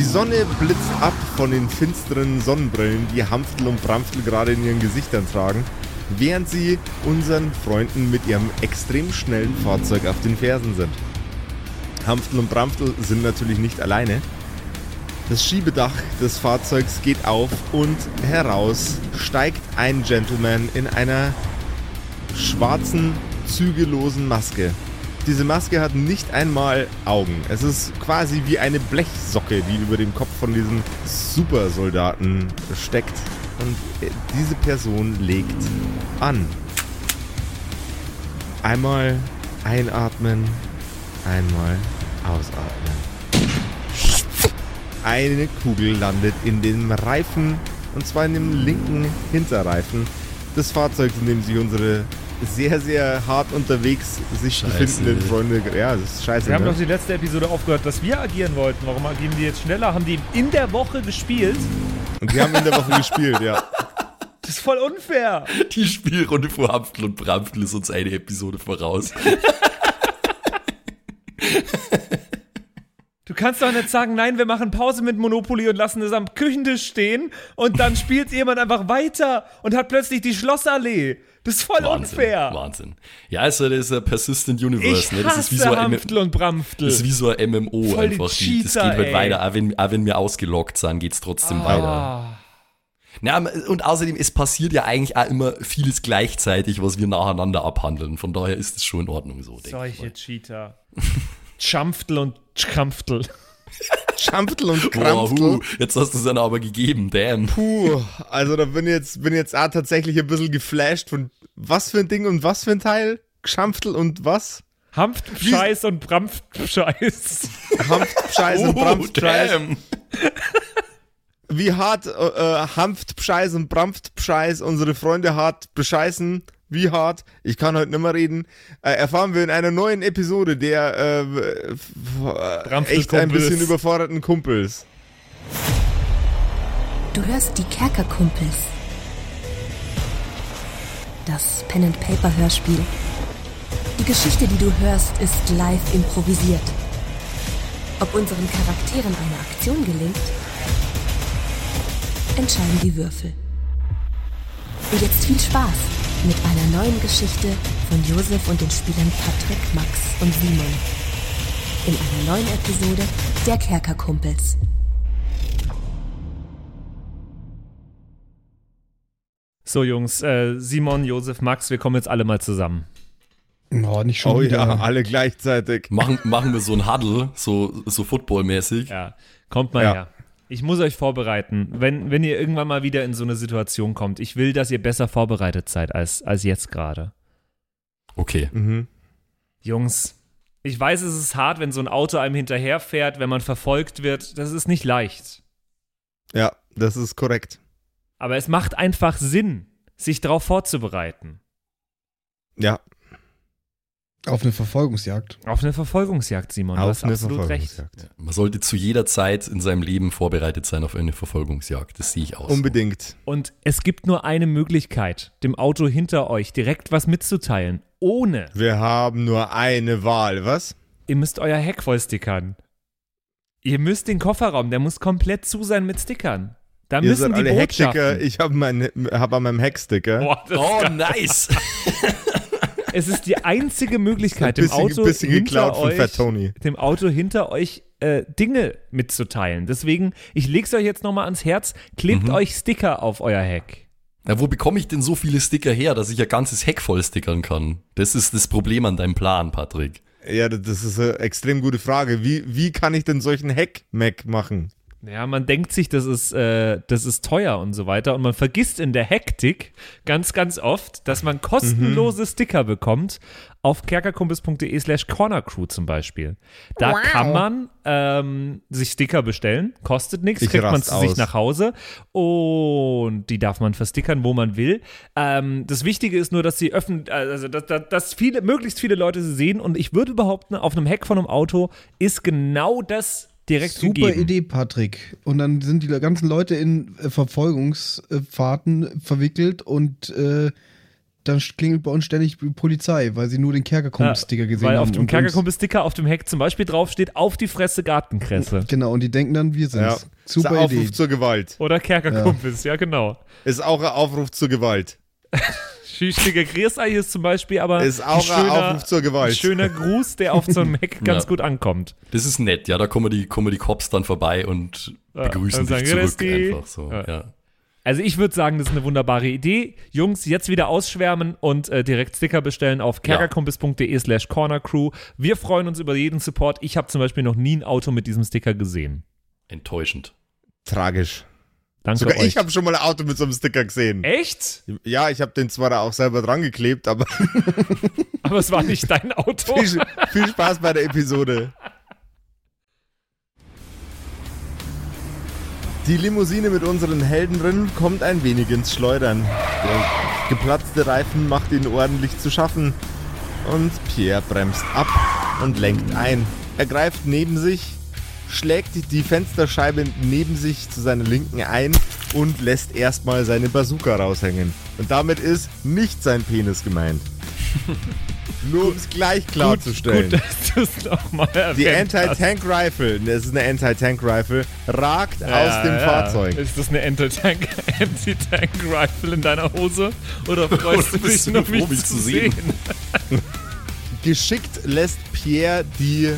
Die Sonne blitzt ab von den finsteren Sonnenbrillen, die Hamftel und Bramftel gerade in ihren Gesichtern tragen, während sie unseren Freunden mit ihrem extrem schnellen Fahrzeug auf den Fersen sind. Hamftel und Bramftel sind natürlich nicht alleine. Das Schiebedach des Fahrzeugs geht auf und heraus steigt ein Gentleman in einer schwarzen, zügellosen Maske. Diese Maske hat nicht einmal Augen. Es ist quasi wie eine Blechsocke, die über dem Kopf von diesem Supersoldaten steckt. Und diese Person legt an. Einmal einatmen, einmal ausatmen. Eine Kugel landet in dem Reifen, und zwar in dem linken Hinterreifen des Fahrzeugs, in dem sich unsere sehr, sehr hart unterwegs sich Scheiße. befindenden Freunde. Ja, das ist scheiße. Wir haben ne? doch die letzte Episode aufgehört, dass wir agieren wollten. Warum agieren die jetzt schneller? Haben die in der Woche gespielt? Und die haben in der Woche gespielt, ja. Das ist voll unfair. Die Spielrunde vor Hampftel und Bramftel ist uns eine Episode voraus. Du kannst doch nicht sagen, nein, wir machen Pause mit Monopoly und lassen es am Küchentisch stehen und dann spielt jemand einfach weiter und hat plötzlich die Schlossallee. Das ist voll Wahnsinn, unfair. Wahnsinn. Ja, also das ist ein Persistent Universe. Ich ne? Das ist wie so ein Hamftel und Bramftel. Das ist wie so ein MMO Voll einfach. Die, das geht Cheater, halt ey. weiter. Auch wenn, auch wenn wir ausgeloggt sind, geht's trotzdem weiter. Ah. Na, und außerdem, es passiert ja eigentlich auch immer vieles gleichzeitig, was wir nacheinander abhandeln. Von daher ist es schon in Ordnung so, Solche. Cheater. Schampftel und Schkampftel. Schampftel und Wow, Krampftel. huh, jetzt hast du es dann aber gegeben, damn. Puh, also da bin ich jetzt, bin jetzt auch tatsächlich ein bisschen geflasht von was für ein Ding und was für ein Teil? Schampftel und was? Hanftscheiß und Brampfscheiß. Hanftscheiß und Oh, Brampfscheiß. Wie hart äh, äh, Hanftscheiß und Brampfscheiß unsere Freunde hart bescheißen. Wie hart? Ich kann heute nicht mehr reden. Äh, erfahren wir in einer neuen Episode der äh, echt ein bisschen überforderten Kumpels. Du hörst die Kerkerkumpels. Das Pen and Paper Hörspiel. Die Geschichte, die du hörst, ist live improvisiert. Ob unseren Charakteren eine Aktion gelingt, entscheiden die Würfel. Und jetzt viel Spaß mit einer neuen Geschichte von Josef und den Spielern Patrick, Max und Simon. In einer neuen Episode der Kerkerkumpels. So, Jungs, äh, Simon, Josef, Max, wir kommen jetzt alle mal zusammen. Oh, nicht schon Oh wieder. ja, alle gleichzeitig. Machen, machen wir so ein Huddle, so, so footballmäßig. Ja, kommt mal Ja. her. Ich muss euch vorbereiten, wenn, wenn ihr irgendwann mal wieder in so eine Situation kommt. Ich will, dass ihr besser vorbereitet seid als, als jetzt gerade. Okay. Mhm. Jungs, ich weiß, es ist hart, wenn so ein Auto einem hinterherfährt, wenn man verfolgt wird. Das ist nicht leicht. Ja, das ist korrekt. Aber es macht einfach Sinn, sich darauf vorzubereiten. Ja, Auf eine Verfolgungsjagd. Auf eine Verfolgungsjagd, Simon. Du auf hast eine absolut recht. Verfolgungsjagd. Man sollte zu jeder Zeit in seinem Leben vorbereitet sein auf eine Verfolgungsjagd. Das sehe ich aus. Unbedingt. Und es gibt nur eine Möglichkeit, dem Auto hinter euch direkt was mitzuteilen. Ohne. Wir haben nur eine Wahl, was? Ihr müsst euer Heck voll stickern. Ihr müsst den Kofferraum, der muss komplett zu sein mit Stickern. Da Ihr müssen seid die alle Hecksticker. Ich habe mein, hab an meinem Hecksticker. Oh, geil. nice! es ist die einzige Möglichkeit, Ein dem bisschen, Auto, bisschen hinter euch, dem Auto hinter euch äh, Dinge mitzuteilen. Deswegen, ich leg's euch jetzt nochmal ans Herz, klebt Mhm. euch Sticker auf euer Heck. Na, wo bekomme ich denn so viele Sticker her, dass ich ein ganzes Heck voll stickern kann? Das ist das Problem an deinem Plan, Patrick. Ja, das ist eine extrem gute Frage. Wie, wie kann ich denn solchen Heck-Mac machen? Ja, man denkt sich, das ist, äh, das ist teuer und so weiter. Und man vergisst in der Hektik ganz, ganz oft, dass man kostenlose Sticker bekommt auf kerkerkumpels.de slash cornercrew zum Beispiel. Da kann man ähm, sich Sticker bestellen, kostet nichts, Ich kriegt man zu sich aus. nach Hause und die darf man verstickern, wo man will. Ähm, das Wichtige ist nur, dass sie öffnen, also dass, dass, dass viele, möglichst viele Leute sie sehen und ich würde behaupten, auf einem Heck von einem Auto ist genau das direkt Super gegeben. Idee, Patrick. Und dann sind die ganzen Leute in äh, Verfolgungsfahrten verwickelt und äh, dann klingelt bei uns ständig die Polizei, weil sie nur den Kerkerkumpel-Sticker gesehen Weil haben. auf dem Kerkerkumpel-Sticker auf dem Heck zum Beispiel draufsteht, auf die Fresse Gartenkresse. Genau, und die denken dann, wir sind's. Ja. Ist Super ein Aufruf Idee. zur Gewalt. Oder Kerkerkumpels, ja. genau. Ist auch ein Aufruf zur Gewalt. Schüchtiger Grießei ist zum Beispiel aber Ist auch ein Aufruf zur Gewalt. ein schöner Gruß, der auf so einem Heck ganz Ja. gut ankommt. Das ist nett, ja, da kommen die, kommen die Cops dann vorbei und Ja, begrüßen dich zurück einfach so. Ja. Ja. Also ich würde sagen, das ist eine wunderbare Idee. Jungs, jetzt wieder ausschwärmen und äh, direkt Sticker bestellen auf kerkerkumpis.de slash cornercrew. Wir freuen uns über jeden Support. Ich habe zum Beispiel noch nie ein Auto mit diesem Sticker gesehen. Enttäuschend. Tragisch. Danke Sogar euch. ich habe schon mal ein Auto mit so einem Sticker gesehen. Echt? Ja, ich habe den zwar da auch selber dran geklebt, aber Aber es war nicht dein Auto. viel, viel Spaß bei der Episode. Die Limousine mit unseren Helden drin kommt ein wenig ins Schleudern. Der geplatzte Reifen macht ihn ordentlich zu schaffen. Und Pierre bremst ab und lenkt ein. Er greift neben sich, schlägt die Fensterscheibe neben sich zu seiner Linken ein und lässt erstmal seine Bazooka raushängen. Und damit ist nicht sein Penis gemeint. Nur um es gleich klarzustellen. Gut, dass du es nochmal Die hast. Anti-Tank Rifle, das ist eine Anti-Tank Rifle, ragt Ja, aus dem ja. Fahrzeug. Ist das eine Anti-Tank Anti-Tank Rifle in deiner Hose? Oder freust du Oder dich du noch, froh, mich zu sehen? sehen? Geschickt lässt Pierre die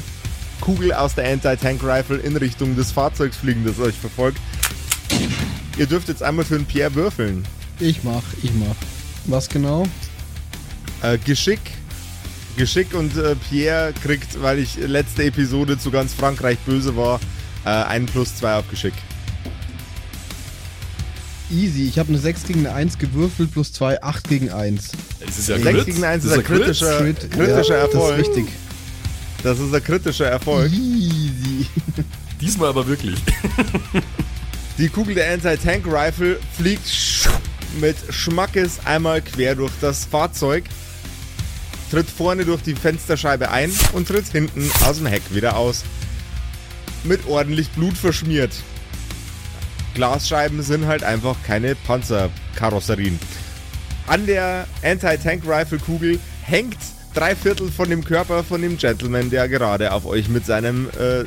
Kugel aus der Anti-Tank Rifle in Richtung des Fahrzeugs fliegen, das euch verfolgt. Ihr dürft jetzt einmal für den Pierre würfeln. Ich mach, ich mach. Was genau? Äh, Geschick. Geschick und äh, Pierre kriegt, weil ich letzte Episode zu ganz Frankreich böse war, äh, einen plus zwei auf Geschick. Easy. Ich habe eine 6 gegen eine 1 gewürfelt, plus 2, 8 gegen 1. Es ist ja 6 Crit. gegen 1 Das ist ein kritischer, Crit, kritischer ja, Erfolg. Das ist richtig. Das ist ein kritischer Erfolg. Easy. Diesmal aber wirklich. Die Kugel der Anti-Tank Rifle fliegt mit Schmackes einmal quer durch das Fahrzeug, tritt vorne durch die Fensterscheibe ein und tritt hinten aus dem Heck wieder aus. Mit ordentlich Blut verschmiert. Glasscheiben sind halt einfach keine Panzerkarosserien. An der Anti-Tank Rifle Kugel hängt drei Viertel von dem Körper von dem Gentleman, der gerade auf euch mit seinem äh,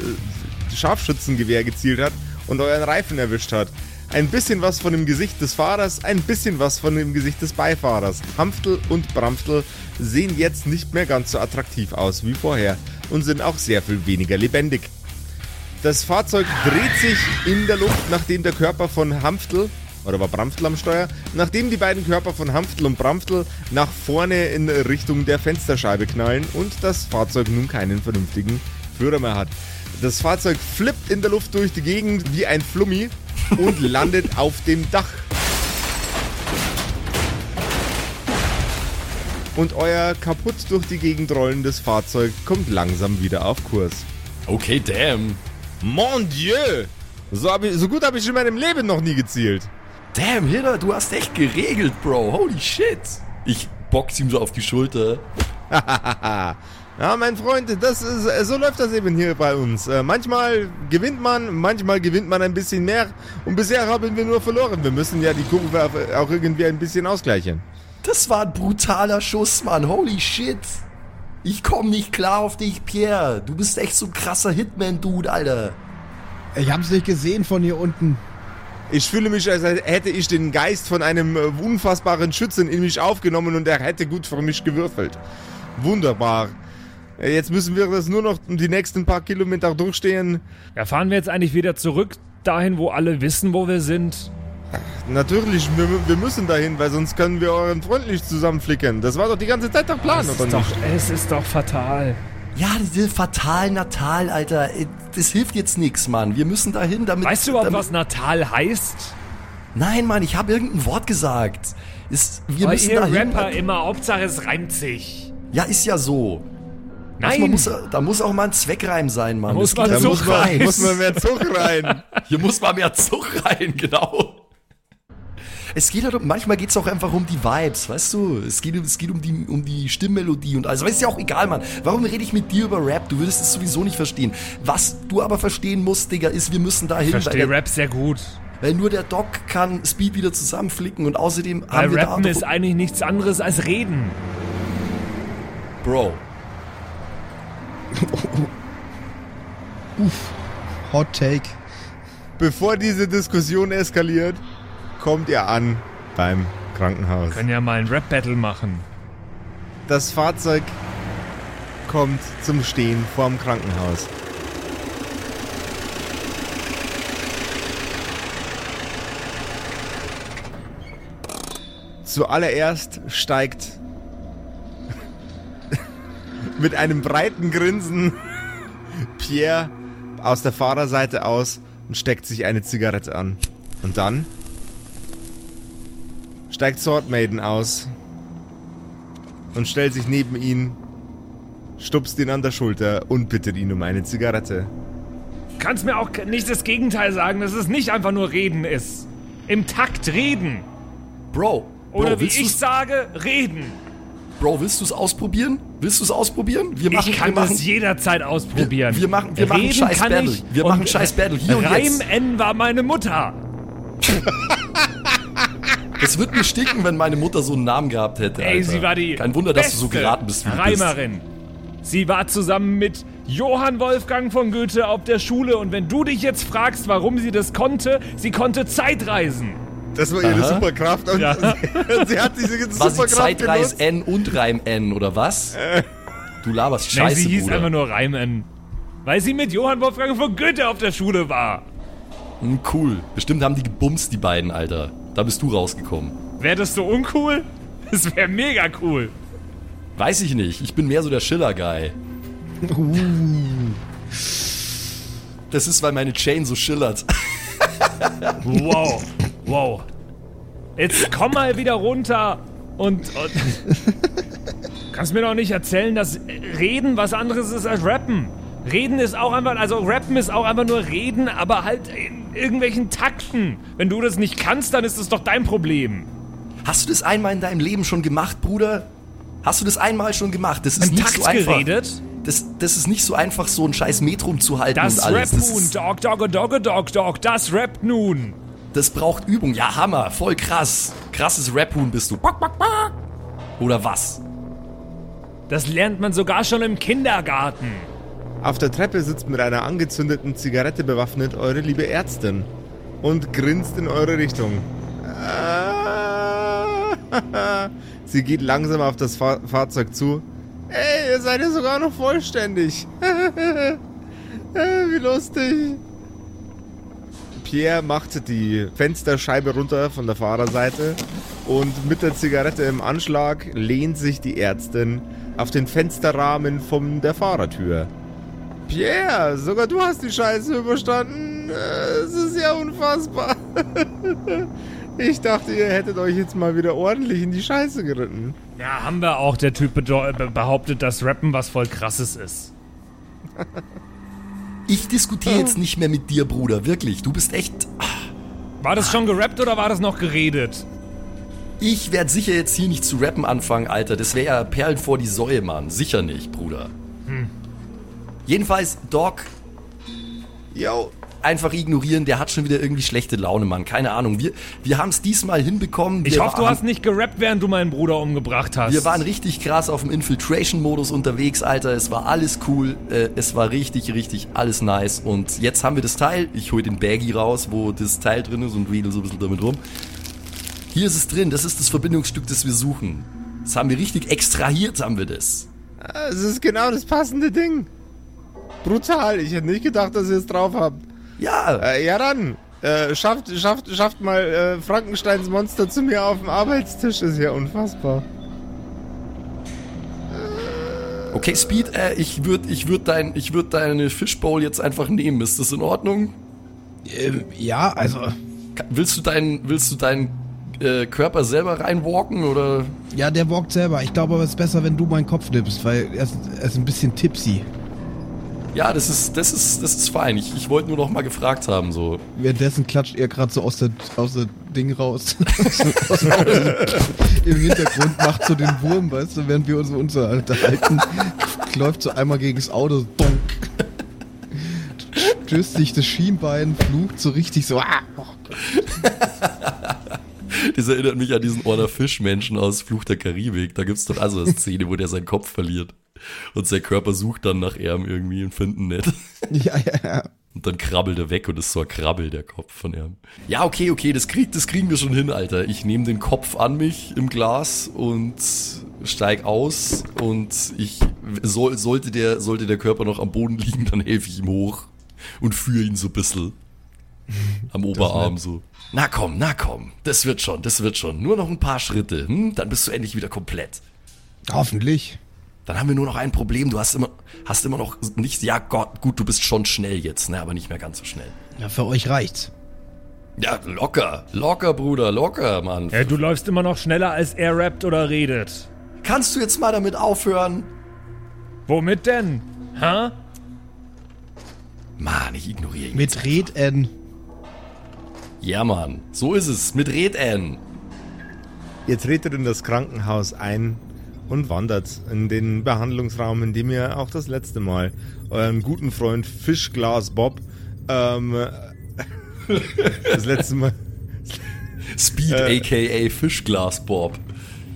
Scharfschützengewehr gezielt hat und euren Reifen erwischt hat. Ein bisschen was von dem Gesicht des Fahrers, ein bisschen was von dem Gesicht des Beifahrers. Hampftel und Bramftel sehen jetzt nicht mehr ganz so attraktiv aus wie vorher und sind auch sehr viel weniger lebendig. Das Fahrzeug dreht sich in der Luft, nachdem der Körper von Hampftel, oder war Bramftel am Steuer, nachdem die beiden Körper von Hampftel und Bramftel nach vorne in Richtung der Fensterscheibe knallen und das Fahrzeug nun keinen vernünftigen Führer mehr hat. Das Fahrzeug flippt in der Luft durch die Gegend wie ein Flummi und landet auf dem Dach. Und euer kaputt durch die Gegend rollendes Fahrzeug kommt langsam wieder auf Kurs. Okay, damn. Mon Dieu! So, ich, so gut habe ich in meinem Leben noch nie gezielt. Damn, Hilda, du hast echt geregelt, Bro. Holy shit. Ich box ihm so auf die Schulter. Ja, mein Freund, das ist, äh, so läuft das eben hier bei uns. Äh, manchmal gewinnt man, manchmal gewinnt man ein bisschen mehr. Und bisher haben wir nur verloren. Wir müssen ja die Kurve auch irgendwie ein bisschen ausgleichen. Das war ein brutaler Schuss, Mann. Holy shit. Ich komm nicht klar auf dich, Pierre. Du bist echt so ein krasser Hitman-Dude, Alter. Ich hab's nicht gesehen von hier unten. Ich fühle mich, als hätte ich den Geist von einem äh, unfassbaren Schützen in mich aufgenommen und er hätte gut für mich gewürfelt. Wunderbar. Äh, Jetzt müssen wir das nur noch die nächsten paar Kilometer durchstehen. Ja, fahren wir jetzt eigentlich wieder zurück dahin, wo alle wissen, wo wir sind? Natürlich, wir, wir müssen dahin, weil sonst können wir euren Freund nicht zusammenflicken. Das war doch die ganze Zeit der Plan, oder ist, doch, nicht? es ist doch fatal. Ja, diese fatal Natal, Alter. Äh, Das hilft jetzt nix, Mann. Wir müssen dahin, damit... Weißt du überhaupt, was Natal heißt? Nein, Mann, ich habe irgendein Wort gesagt. Ist, wir Weil müssen ihr dahin... Rapper immer, Hauptsache es reimt sich. Ja, ist ja so. Nein, Manchmal muss, da muss auch mal ein Zweckreim sein, Mann. Da muss geht Da muss man, muss man mehr Zug rein. Hier muss mal mehr Zug rein, genau. Es geht halt um, manchmal geht es auch einfach um die Vibes, weißt du? Es geht, es geht um, die, um die Stimmmelodie und alles. Aber ist ja auch egal, Mann. Warum rede ich mit dir über Rap? Du würdest es sowieso nicht verstehen. Was du aber verstehen musst, Digga, ist, wir müssen dahin. ich verstehe Rap sehr gut. weil nur der Doc kann Speed wieder zusammenflicken und außerdem Weil haben wir Rappen da ist eigentlich nichts anderes als Reden. Bro. Hot Take. Bevor diese Diskussion eskaliert, kommt ihr an beim Krankenhaus. Können ja mal ein Rap-Battle machen. Das Fahrzeug kommt zum Stehen vorm Krankenhaus. Zuallererst steigt mit einem breiten Grinsen Pierre aus der Fahrerseite aus und steckt sich eine Zigarette an. Und dann steigt Sword Maiden aus und stellt sich neben ihn, stupst ihn an der Schulter und bittet ihn um eine Zigarette. Kannst mir auch nicht das Gegenteil sagen, dass es nicht einfach nur Reden ist. Im Takt reden. Bro. Oder Bro, wie willst ich du's- sage, reden. Bro, willst du es ausprobieren? Willst du es ausprobieren? Wir machen, ich kann wir machen, das jederzeit ausprobieren. Wir- wir machen- wir machen scheiß Battle. Wir machen scheiß Battle. Hier und Reim jetzt. N war meine Mutter. Es wird mir stinken, wenn meine Mutter so einen Namen gehabt hätte. Ey, Alter. sie war die Kein Wunder, dass du so geraten bist, wie bist. Reimerin. Sie war zusammen mit Johann Wolfgang von Goethe auf der Schule und wenn du dich jetzt fragst, warum sie das konnte, sie konnte Zeitreisen. Das war ihre Aha. Superkraft und Ja. sie hat diese War sie Superkraft Zeitreis. N und Reim N, oder was? Du laberst Nein, Scheiße, sie hieß Bruder. einfach nur Reim N. Weil sie mit Johann Wolfgang von Goethe auf der Schule war. Hm, cool. Bestimmt haben die gebumst, die beiden, Alter. Da bist du rausgekommen. Wäre das so uncool? Das wäre mega cool. Weiß ich nicht. Ich bin mehr so der Schiller-Guy. Das ist, weil meine Chain so schillert. Wow, wow. Jetzt komm mal wieder runter und, und kannst mir doch nicht erzählen, dass Reden was anderes ist als Rappen. Reden ist auch einfach, also Rappen ist auch einfach nur Reden, aber halt in irgendwelchen Takten. Wenn du das nicht kannst, dann ist das doch dein Problem. Hast du das einmal in deinem Leben schon gemacht, Bruder? Hast du das einmal schon gemacht? Das ist Im nicht Takt so einfach. geredet? Das, das ist nicht so einfach, so ein scheiß Metrum zu halten Das und alles. Rap Das, nun, Dog, Dog, Dog, Dog, Dog, das rappt nun. das braucht Übung. Ja, Hammer. Voll krass. Krasses Rap-Huhn bist du. Oder was? Das lernt man sogar schon im Kindergarten. Auf der Treppe sitzt mit einer angezündeten Zigarette bewaffnet eure liebe Ärztin und grinst in eure Richtung. Sie geht langsam auf das Fahr Fahrzeug zu. Ey, ihr seid ja sogar noch vollständig. Wie lustig. Pierre macht die Fensterscheibe runter von der Fahrerseite und mit der Zigarette im Anschlag lehnt sich die Ärztin auf den Fensterrahmen von der Fahrertür. Pierre, sogar du hast die Scheiße überstanden. Es ist ja unfassbar. Ich dachte, ihr hättet euch jetzt mal wieder ordentlich in die Scheiße geritten. Ja, haben wir auch. Der Typ behauptet, dass Rappen was voll krasses ist. Ich diskutiere jetzt nicht mehr mit dir, Bruder. Wirklich. Du bist echt. War das schon gerappt oder war das noch geredet? Ich werde sicher jetzt hier nicht zu rappen anfangen, Alter. Das wäre ja Perlen vor die Säue, Mann. Sicher nicht, Bruder. Jedenfalls, Doc, Yo, einfach ignorieren. Der hat schon wieder irgendwie schlechte Laune, Mann. Keine Ahnung. Wir, wir haben es diesmal hinbekommen. Ich wir hoffe, du waren- hast nicht gerappt, während du meinen Bruder umgebracht hast. Wir waren richtig krass auf dem Infiltration-Modus unterwegs, Alter. Es war alles cool. Äh, es war richtig, richtig alles nice. Und jetzt haben wir das Teil. Ich hole den Baggy raus, wo das Teil drin ist und wedel so ein bisschen damit rum. Hier ist es drin. Das ist das Verbindungsstück, das wir suchen. Das haben wir richtig extrahiert, haben wir das. es ist genau das passende Ding. Brutal, ich hätte nicht gedacht, dass ihr es drauf habt. Ja, Äh, ja dann, äh, schafft, schafft, schafft mal äh, Frankensteins Monster zu mir auf dem Arbeitstisch, ist ja unfassbar. okay, Speed, äh, ich würde ich würd dein, ich würd deine Fishbowl jetzt einfach nehmen. Ist das in Ordnung? Ähm, ja, also. Willst du deinen, willst du deinen äh, Körper selber reinwalken oder? Ja, der walkt selber. Ich glaube aber, es ist besser, wenn du meinen Kopf nimmst, weil er ist, er ist ein bisschen tipsy. Ja, das ist, das ist, das ist fein. Ich, ich wollte nur noch mal gefragt haben, so. Währenddessen klatscht er gerade so aus der, aus der Ding raus. aus, aus, aus, Im Hintergrund macht so den Wurm, weißt du, während wir uns unterhalten. Läuft so einmal gegen das Auto. so Donk. stößt sich das Schienbein, flucht so richtig so. Ah, oh Das erinnert mich an diesen Order Fischmenschen aus Fluch der Karibik. Da gibt es doch also eine Szene, wo der seinen Kopf verliert. Und sein Körper sucht dann nach ihm irgendwie und findet ihn nicht. Ja, ja, ja. Und dann krabbelt er weg und ist so ein Krabbel, der Kopf von ihm. Ja, okay, okay, das, krieg, das kriegen wir schon hin, Alter. Ich nehme den Kopf an mich im Glas und steig aus und ich soll, sollte, der, sollte der Körper noch am Boden liegen, dann helfe ich ihm hoch und führe ihn so ein bisschen am Oberarm so. Na komm, na komm, das wird schon, das wird schon. Nur noch ein paar Schritte, hm? dann bist du endlich wieder komplett. Hoffentlich. Dann haben wir nur noch ein Problem. Du hast immer, hast immer noch nicht. Ja, Gott, gut, du bist schon schnell jetzt, ne? Aber nicht mehr ganz so schnell. Ja, für euch reicht's. Ja, locker, locker, Bruder, locker, Mann. Ja, du läufst immer noch schneller, als er rappt oder redet. Kannst du jetzt mal damit aufhören? Womit denn? Hä? Mann, ich ignoriere ihn. Mit Red N. Ja, Mann, so ist es. Mit Red N. Ihr tretet in das Krankenhaus ein und wandert in den Behandlungsraum, in dem ihr auch das letzte Mal euren guten Freund Fischglas Bob ähm, das letzte Mal, Speed, Äh. aka Fischglas Bob.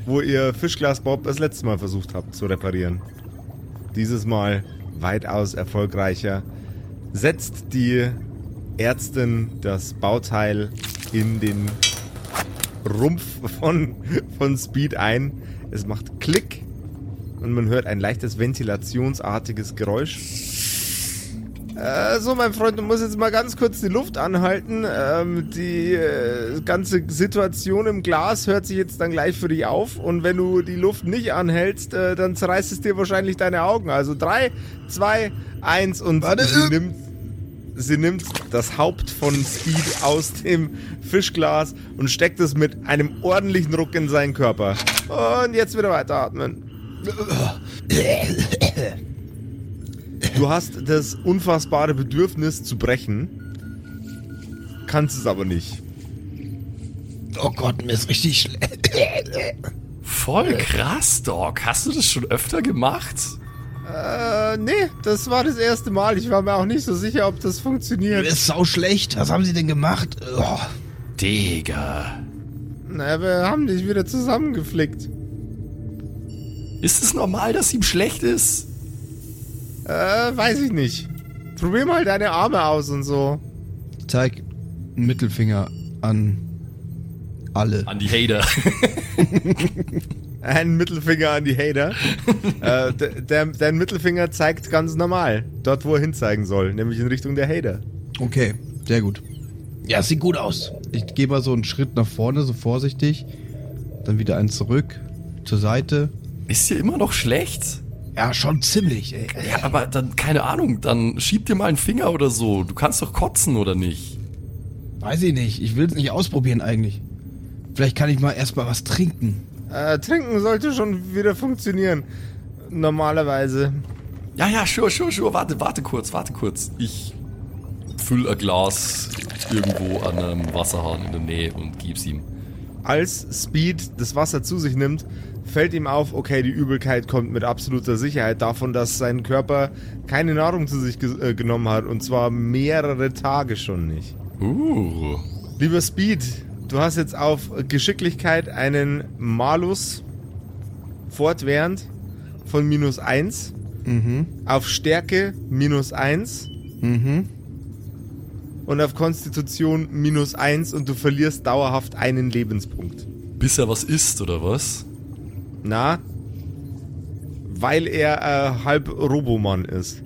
wo ihr Fischglas Bob das letzte Mal versucht habt zu reparieren. Dieses Mal weitaus erfolgreicher. Setzt die Ärztin das Bauteil in den Rumpf von, von Speed ein. Es macht Klick und man hört ein leichtes ventilationsartiges Geräusch. Äh, so, mein Freund, du musst jetzt mal ganz kurz die Luft anhalten. Ähm, die äh, ganze Situation im Glas hört sich jetzt dann gleich für dich auf. Und wenn du die Luft nicht anhältst, äh, dann zerreißt es dir wahrscheinlich deine Augen. Also drei, zwei, eins und Warte. nimmt, sie nimmt das Haupt von Speed aus dem Fischglas und steckt es mit einem ordentlichen Ruck in seinen Körper. Und jetzt wieder weiteratmen. Du hast das unfassbare Bedürfnis zu brechen, kannst es aber nicht. Oh Gott, mir ist richtig schlecht. Voll krass, Doc. Hast du das schon öfter gemacht? Äh, nee, das war das erste Mal. Ich war mir auch nicht so sicher, ob das funktioniert. ist sau schlecht. Was haben sie denn gemacht? Oh. Digga. Na, wir haben dich wieder zusammengeflickt. Ist es normal, dass ihm schlecht ist? Äh, weiß ich nicht. Probier mal deine Arme aus und so. Zeig einen Mittelfinger an alle. An die Hater. Einen Mittelfinger an die Hater. äh, der, dein Mittelfinger zeigt ganz normal. Dort, wo er hinzeigen soll. Nämlich in Richtung der Hater. Okay, sehr gut. Ja, sieht gut aus. Ich gehe mal so einen Schritt nach vorne, so vorsichtig. Dann wieder einen zurück, zur Seite. Ist dir immer noch schlecht? Ja, schon ziemlich, ey. Ja, aber dann, keine Ahnung, dann schieb dir mal einen Finger oder so. Du kannst doch kotzen, oder nicht? Weiß ich nicht. Ich will es nicht ausprobieren eigentlich. Vielleicht kann ich mal erstmal was trinken. Äh, trinken sollte schon wieder funktionieren. Normalerweise. Ja, ja, sure, sure, sure. Warte, warte kurz, warte kurz. Ich füll ein Glas irgendwo an einem Wasserhahn in der Nähe und gib's ihm. Als Speed das Wasser zu sich nimmt, fällt ihm auf, okay, die Übelkeit kommt mit absoluter Sicherheit davon, dass sein Körper keine Nahrung zu sich ge äh, genommen hat. Und zwar mehrere Tage schon nicht. Uh. Lieber Speed, du hast jetzt auf Geschicklichkeit einen Malus fortwährend von minus 1. Mhm. Auf Stärke minus 1. Mhm. Und auf Konstitution minus 1 und du verlierst dauerhaft einen Lebenspunkt. Bis er was isst, oder was? Na? Weil er äh, halb Robomann ist.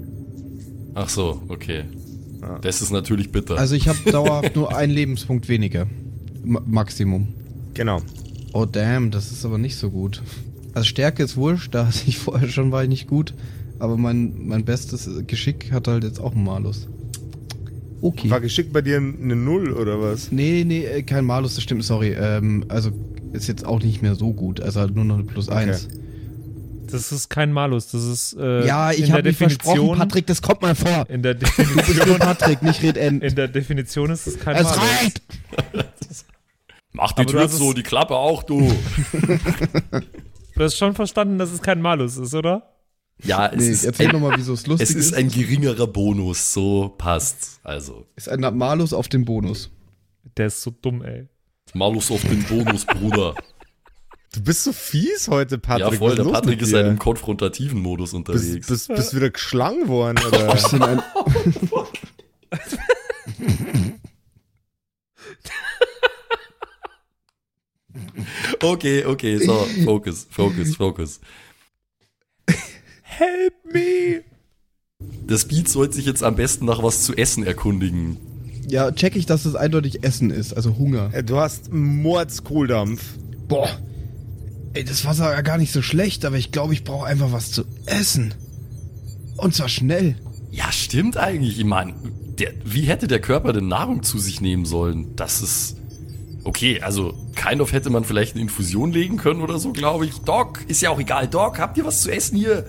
Ach so, okay. Das ist natürlich bitter. Also ich habe dauerhaft nur einen Lebenspunkt weniger. Ma Maximum. Genau. Oh damn, das ist aber nicht so gut. Also Stärke ist wurscht, da hatte ich vorher schon, war ich nicht gut. Aber mein, mein bestes Geschick hat halt jetzt auch einen Malus. Okay. War geschickt bei dir eine Null oder was? Nee, nee, äh, kein Malus, das stimmt, sorry. Ähm, also ist jetzt auch nicht mehr so gut. Also halt nur noch eine Plus eins. Das ist kein Malus, das ist äh, Ja, ich in der habe mich versprochen, Definition. Patrick, das kommt mal vor. In der Definition, Patrick, nicht Red N. in der Definition ist es kein Es Malus. reicht! Mach die aber Tür es- die Klappe auch, du. Du hast schon verstanden, dass es kein Malus ist, oder? Ja, es Nee, ist, erzähl ein, nochmal, wieso es lustig es ist ein geringerer Bonus, so passt. Also, ist ein Malus auf dem Bonus. Der ist so dumm, ey. Malus auf den Bonus, Bruder. Du bist so fies heute, Patrick. ja, voll, der Patrick ist halt im konfrontativen Modus Bist, unterwegs. bist, bist wieder geschlagen worden, oder? Bisschen ein, Okay, okay, so, Focus, Focus, Focus. Help me! Der Speed sollte sich jetzt am besten nach was zu essen erkundigen. ja, check ich, dass es eindeutig Essen ist, also Hunger. Äh, Du hast Mordskohldampf. Boah. Ey, das Wasser war ja gar nicht so schlecht, aber ich glaube, ich brauche einfach was zu essen. Und zwar schnell. Ja, stimmt eigentlich. Ich meine, der, wie hätte der Körper denn Nahrung zu sich nehmen sollen? Das ist. Okay, also, kind of hätte man vielleicht eine Infusion legen können oder so, glaube ich. Doc, ist ja auch egal. Doc, habt ihr was zu essen hier?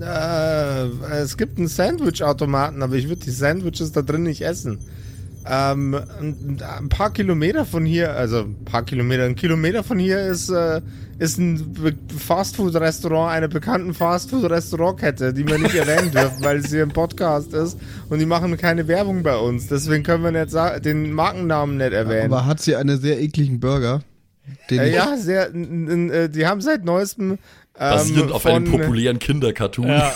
Äh, es gibt einen Sandwich-Automaten, aber ich würde die Sandwiches da drin nicht essen. Ähm, ein, ein paar Kilometer von hier, also ein paar Kilometer, ein Kilometer von hier ist, äh, ist ein Fastfood-Restaurant einer bekannten Fastfood-Restaurantkette, die wir nicht erwähnen dürfen, weil es hier ein Podcast ist und die machen keine Werbung bei uns. Deswegen können wir nicht den Markennamen nicht erwähnen. Aber hat sie einen sehr ekligen Burger? Den äh, ja, sehr, äh, die haben seit neuestem ähm, Basierend auf einem populären Kindercartoon. Ja.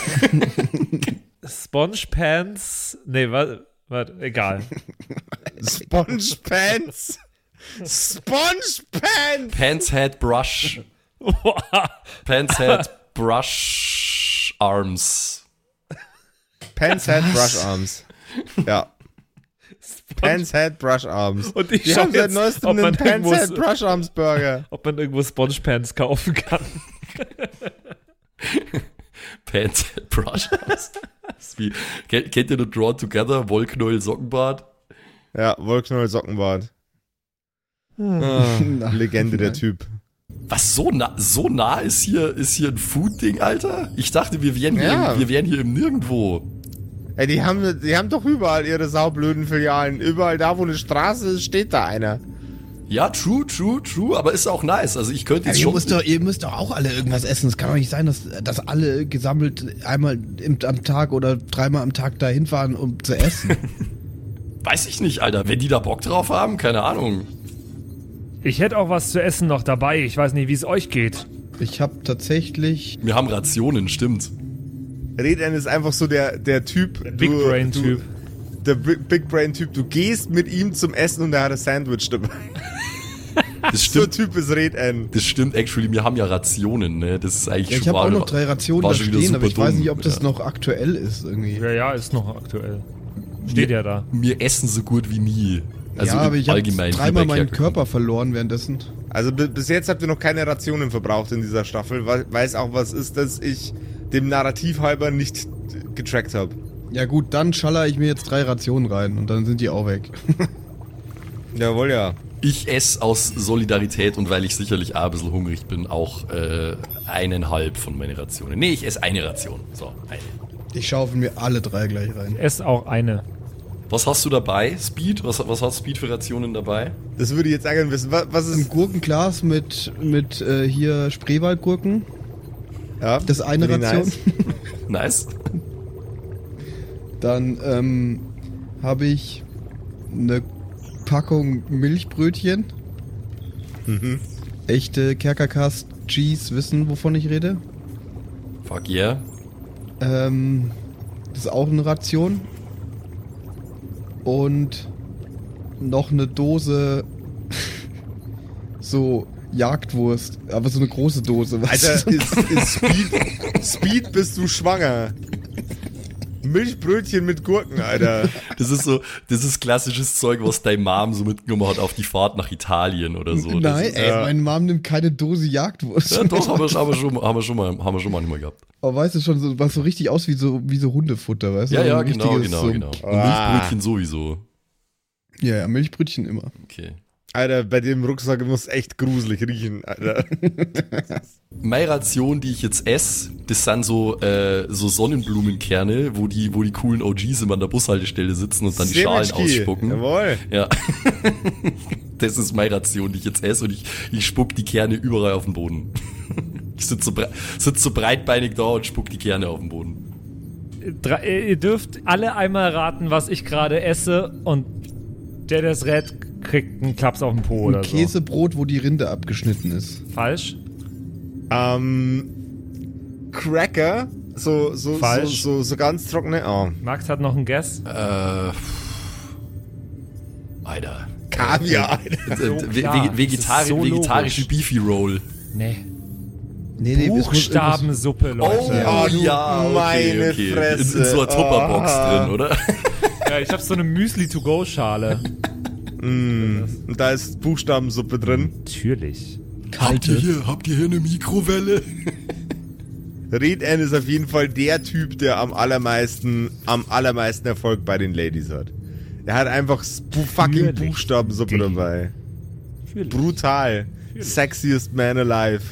Sponge Pants. Nee? Was? Egal. Sponge Pants. Sponge Pants. Pants Head Brush. Pants Head Brush Arms. Pants Head Brush Arms. Ja. Pants Head Brush Arms. Und ich Die schau haben seit jetzt, neuestem ob man einen Pants irgendwo Head Brush Arms Burger. ob man irgendwo Sponge Pants kaufen kann. Pants Head Brush Arms. Wie, kennt, kennt ihr The Drawn Together? Wollknäuel Sockenbart? Ja, Wollknoll Sockenbart. Na, Legende der. Typ. Was so nah, so nah ist hier, ist hier ein Food-Ding, Alter? Ich dachte, wir wären, hier Ja. im, wir wären hier im Nirgendwo. Ey, die haben, die haben doch überall ihre saublöden Filialen. Überall da, wo eine Straße ist, steht da einer. Ja, true, true, true, aber ist auch nice. Also ich könnte Ja, jetzt ihr, schon. müsst doch, ihr müsst doch auch alle irgendwas essen. Es kann doch nicht sein, dass, dass alle gesammelt einmal im, am Tag oder dreimal am Tag dahin fahren, um zu essen. Weiß ich nicht, Alter. Wenn die da Bock drauf haben, keine Ahnung. Ich hätte auch was zu essen noch dabei. Ich weiß nicht, wie es euch geht. ich habe tatsächlich. Wir haben Rationen, stimmt. Reden ist einfach so der, der Typ. Big du- Brain du- Typ. Der Big Brain Typ. Du gehst mit ihm zum Essen und er hat ein Sandwich dabei. Das So stimmt. Typ ist Red N. Das stimmt, actually. Wir haben ja Rationen, ne? Das ist eigentlich Ja, ich habe auch noch drei Rationen da stehen, aber ich weiß dumm. nicht, ob das Ja. noch aktuell ist irgendwie. Ja, ja, ist noch aktuell. Steht ja da. Wir essen so gut wie nie. Also ja, aber ich habe dreimal meinen. Körper verloren währenddessen. Also bi- bis jetzt habt ihr noch keine Rationen verbraucht in dieser Staffel, weil es auch was ist, das ich dem Narrativ halber nicht getrackt habe. Ja gut, dann schaller ich mir jetzt drei Rationen rein und dann sind die auch weg. Jawohl, ja. Ich esse aus Solidarität und weil ich sicherlich auch ein bisschen hungrig bin, auch äh, eineinhalb von meinen Rationen. Nee, ich esse eine Ration. So, eine. Ich schaufel mir alle drei gleich rein. Ess auch eine. Was hast du dabei, Speed? Was, was hat Speed für Rationen dabei? Das würde ich jetzt gerne wissen. Was, was Ein ist. Gurkenglas mit, mit äh, hier Spreewaldgurken. Ja, Das ist eine Ration. Nice. nice. Dann ähm, habe ich eine Packung Milchbrötchen. Mhm. Echte Kerkercast Cheese wissen, wovon ich rede. Fuck yeah. Ähm, das ist auch eine Ration. Und noch eine Dose so Jagdwurst, aber so eine große Dose. weißt Alter, ist, ist Speed, Speed bist du schwanger. Milchbrötchen mit Gurken, Alter. Das ist so, das ist klassisches Zeug, was dein Mom so mitgenommen hat auf die Fahrt nach Italien oder so. Nein, ist, ey, ja. meine Mom nimmt keine Dose Jagdwurst. ja, doch, haben wir, haben, wir schon, haben, wir schon mal, haben wir schon manchmal gehabt. Aber weißt du schon, so, was so richtig aus wie so, wie so Hundefutter, weißt du? Ja, ja, genau, genau, so, genau. Und Ah. Milchbrötchen sowieso. Ja, ja, Milchbrötchen immer. Okay. Alter, bei dem Rucksack muss echt gruselig riechen, Alter. Meine Ration, die ich jetzt esse, das sind so, äh, so Sonnenblumenkerne, wo die, wo die coolen OGs immer an der Bushaltestelle sitzen und dann die Schalen Semetschki. ausspucken. Jawohl. Ja. das ist meine Ration, die ich jetzt esse und ich, ich spuck die Kerne überall auf den Boden. Ich sitze so, bre sitz so breitbeinig da und spuck die Kerne auf den Boden. Drei, ihr dürft alle einmal raten, was ich gerade esse und der, der es rät, kriegt einen Klaps auf den Po oder Ein Käsebrot, wo die Rinde abgeschnitten ist. so. Falsch? Ähm, Cracker, so, so, so, Falsch. so, so ganz trockene, oh. Max hat noch einen Guess. Äh. Alter. Kaviar. Äh, So ve- klar, vegetari so vegetarische. Beefy Roll. Nee. Nee, nee, Buchstabensuppe, Leute. Oh, du ja, okay, meine okay. Fresse. In, in so einer Tupperbox Ah. drin, oder? Ja, ich habe so eine Müsli-to-go-Schale. Und da ist Buchstabensuppe drin. Natürlich. irgendwas Habt ihr kalte. hier, habt ihr hier eine Mikrowelle? Red Ann ist auf jeden Fall der Typ, der am allermeisten, am allermeisten Erfolg bei den Ladies hat. Er hat einfach fucking Natürlich. Buchstabensuppe dabei. Natürlich. Brutal. Sexiest man alive.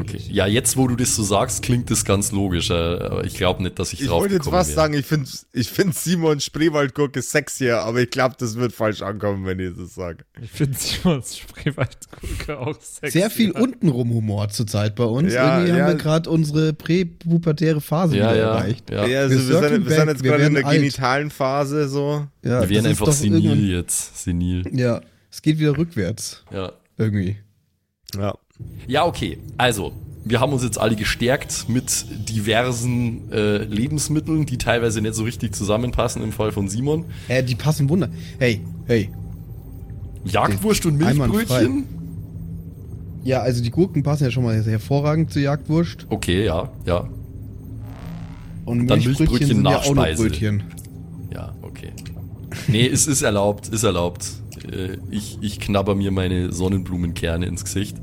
Okay. Ja, jetzt wo du das so sagst, klingt das ganz logisch, äh, aber ich glaube nicht, dass ich Ich drauf wollte jetzt was wäre. sagen, ich finde ich find Simon Spreewaldgurke sexier, aber ich glaube, das wird falsch ankommen, wenn ich das sage. Ich finde Simons Spreewaldgurke auch sexy. Sehr viel untenrum Humor zurzeit bei uns. Ja, Irgendwie ja. haben wir gerade unsere präpubertäre Phase Ja, erreicht. ja. Ja, also Wir wir, sind, wir sind jetzt gerade in der alt. genitalen Phase so. Ja, Wir werden das ist einfach doch senil jetzt. Senil. Ja, es geht wieder rückwärts. Ja. Irgendwie. Ja. Ja, okay. Also, wir haben uns jetzt alle gestärkt mit diversen äh, Lebensmitteln, die teilweise nicht so richtig zusammenpassen im Fall von Simon. Äh, die passen wunder. Hey, hey. Jagdwurst und. Milchbrötchen. Ja, also die Gurken passen ja schon mal hervorragend zur Jagdwurst. Okay, ja, ja, Und Dann Milchbrötchen, Milchbrötchen sind ja Nachspeise. Brötchen. ja, okay. Nee, es ist erlaubt, ist erlaubt. Äh, ich, ich knabber mir meine Sonnenblumenkerne ins Gesicht.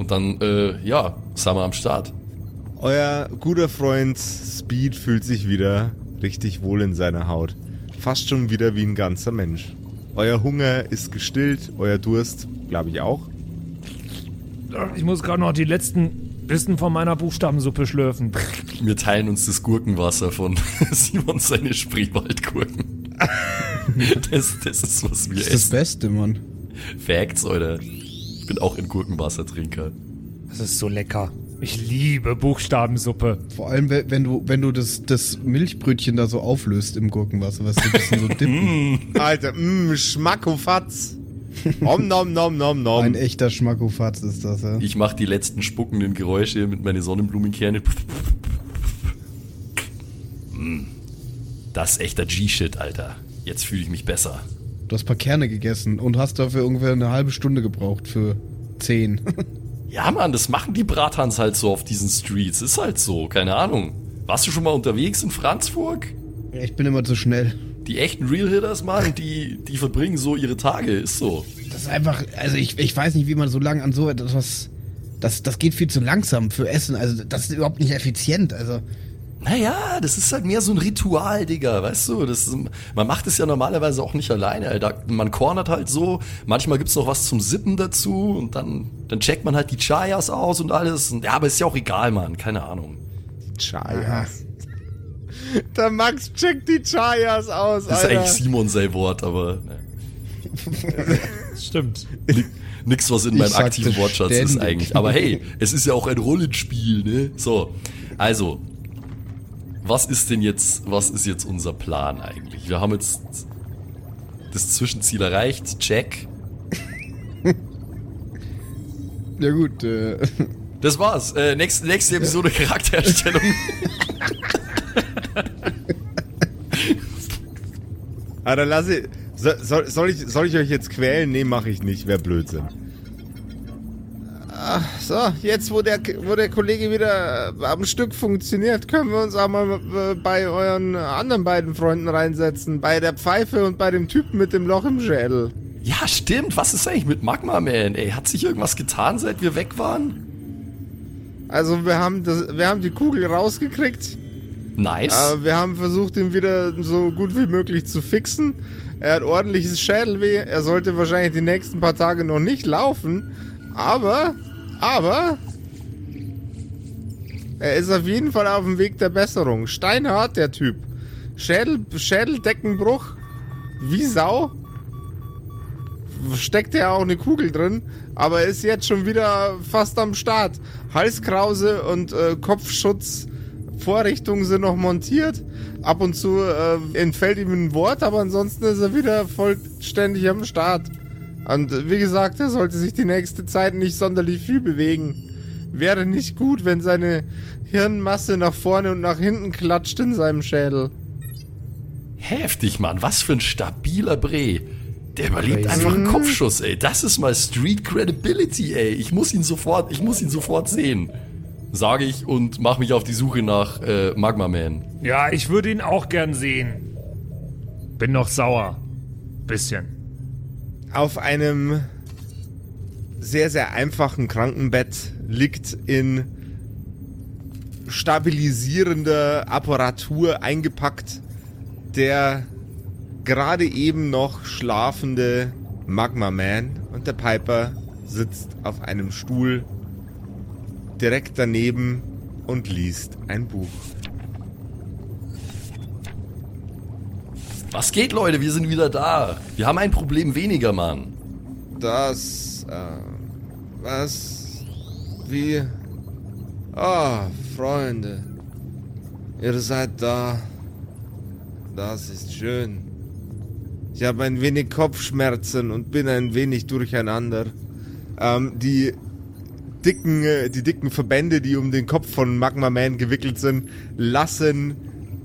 Und dann, äh, ja, sind wir am Start. Euer guter Freund Speed fühlt sich wieder richtig wohl in seiner Haut. Fast schon wieder wie ein ganzer Mensch. Euer Hunger ist gestillt, euer Durst, glaube ich auch. Ich muss gerade noch die letzten Bissen von meiner Buchstabensuppe schlürfen. Wir teilen uns das Gurkenwasser von Simon seine Spreewaldgurken. Das, das ist, was wir Das ist das essen. Beste, Mann. Facts, Alter. Ich bin auch ein Gurkenwassertrinker. Das ist so lecker. Ich liebe Buchstabensuppe. Vor allem, we- wenn du, wenn du das, das Milchbrötchen da so auflöst im Gurkenwasser, weißt du, ein bisschen so dippen. Alter, mmm, Schmackofatz. Om nom nom nom nom. Ein echter Schmackofatz ist das, ja. Ich mache die letzten spuckenden Geräusche mit meinen Sonnenblumenkerne. Mm. Das ist echter G-Shit, Alter. Jetzt fühle ich mich besser. Du hast ein paar Kerne gegessen und hast dafür ungefähr eine halbe Stunde gebraucht für zehn. Ja, Mann, das machen die Bratans halt so auf diesen Streets. Ist halt so, keine Ahnung. Warst du schon mal unterwegs in Franzburg? ich bin immer zu schnell. Die echten Real-Hitters, Mann, die, die verbringen so ihre Tage, ist so. Das ist einfach, also ich, ich weiß nicht, wie man so lange an so etwas. Das, das geht viel zu langsam für Essen. Also das ist überhaupt nicht effizient. Also Naja, das ist halt mehr so ein Ritual, Digga, weißt du? Das ist, man macht es ja normalerweise auch nicht alleine, Alter. Man cornert halt so, manchmal gibt's noch was zum Sippen dazu und dann, dann checkt man halt die Chayas aus und alles. Und, ja, aber ist ja auch egal, Mann, keine Ahnung. Chayas. Der Max checkt die Chayas aus, Das ist Alter. eigentlich Simon sein Wort, aber ne. Stimmt. Ni- nix, was in meinem aktiven Wortschatz ist ständig. eigentlich. Aber hey, es ist ja auch ein Rollenspiel, ne? So, also, was ist denn jetzt, was ist jetzt unser Plan eigentlich? Wir haben jetzt das Zwischenziel erreicht, check. ja gut. Äh, Das war's. Äh, nächste, nächste Episode Charaktererstellung. Alter, lass ich, so, soll, soll, ich, soll ich euch jetzt quälen? Nee, mache ich nicht. Wäre Blödsinn. Ach, so, jetzt wo der, wo der Kollege wieder äh, am Stück funktioniert, können wir uns auch mal äh, bei euren anderen beiden Freunden reinsetzen. Bei der Pfeife und bei dem Typen mit dem Loch im Schädel. ja, stimmt. Was ist eigentlich mit Magma Man? Ey, hat sich irgendwas getan, seit wir weg waren? Also wir haben, das, wir haben die Kugel rausgekriegt. Nice. Aber wir haben versucht, ihn wieder so gut wie möglich zu fixen. Er hat ordentliches Schädelweh. Er sollte wahrscheinlich die nächsten paar Tage noch nicht laufen. Aber, aber, er ist auf jeden Fall auf dem Weg der Besserung. Steinhart, der Typ. Schädel, Schädeldeckenbruch. Wie Sau. steckt ja auch eine Kugel drin, aber ist jetzt schon wieder fast am Start. Halskrause und äh, Kopfschutzvorrichtungen sind noch montiert. Ab und zu äh, entfällt ihm ein Wort, aber ansonsten ist er wieder vollständig am Start. Und wie gesagt, er sollte sich die nächste Zeit nicht sonderlich viel bewegen. Wäre nicht gut, wenn seine Hirnmasse nach vorne und nach hinten klatscht in seinem Schädel. Heftig, Mann. Was für ein stabiler Bre. Der überlebt einfach einen Kopfschuss, ey. Das ist mal Street Credibility, ey. Ich muss ihn sofort, ich muss ihn sofort sehen. Sage ich und mache mich auf die Suche nach äh, Magma Man. Ja, ich würde ihn auch gern sehen. Bin noch sauer. Bisschen. Auf einem sehr, sehr einfachen Krankenbett liegt in stabilisierende Apparatur eingepackt der gerade eben noch schlafende Magma Man und der Piper sitzt auf einem Stuhl direkt daneben und liest ein Buch. Was geht, Leute? Wir sind wieder da. Wir haben ein Problem weniger, Mann. Das, äh, was, wie, ah, oh, Freunde, ihr seid da. Das ist schön. Ich habe ein wenig Kopfschmerzen und bin ein wenig durcheinander. Ähm, die dicken, äh, die dicken Verbände, die um den Kopf von Magma Man gewickelt sind, lassen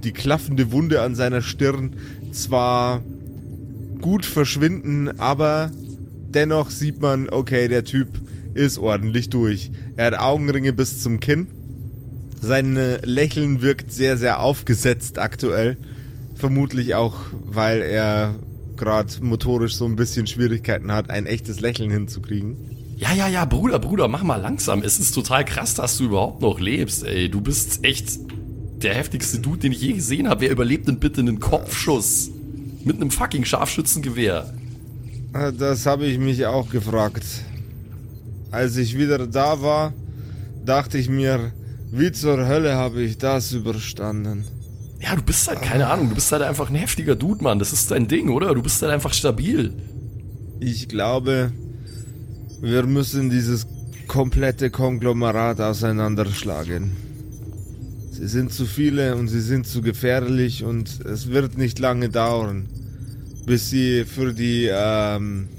die klaffende Wunde an seiner Stirn zwar gut verschwinden, aber dennoch sieht man, okay, der Typ ist ordentlich durch. Er hat Augenringe bis zum Kinn. Sein Lächeln wirkt sehr, sehr aufgesetzt aktuell. Vermutlich auch, weil er gerade motorisch so ein bisschen Schwierigkeiten hat, ein echtes Lächeln hinzukriegen. Ja, ja, ja, Bruder, Bruder, mach mal langsam. Es ist total krass, dass du überhaupt noch lebst, ey. Du bist echt der heftigste Dude, den ich je gesehen habe. Wer überlebt denn bitte einen Kopfschuss? Mit einem fucking Scharfschützengewehr. Ah, das habe ich mich auch gefragt. Als ich wieder da war, dachte ich mir, wie zur Hölle habe ich das überstanden? Ja, du bist halt, keine Ahnung, du bist halt einfach ein heftiger Dude, Mann. Das ist dein Ding, oder? Du bist halt einfach stabil. Ich glaube, wir müssen dieses komplette Konglomerat auseinanderschlagen. Sie sind zu viele und sie sind zu gefährlich und es wird nicht lange dauern, bis sie für die ähm,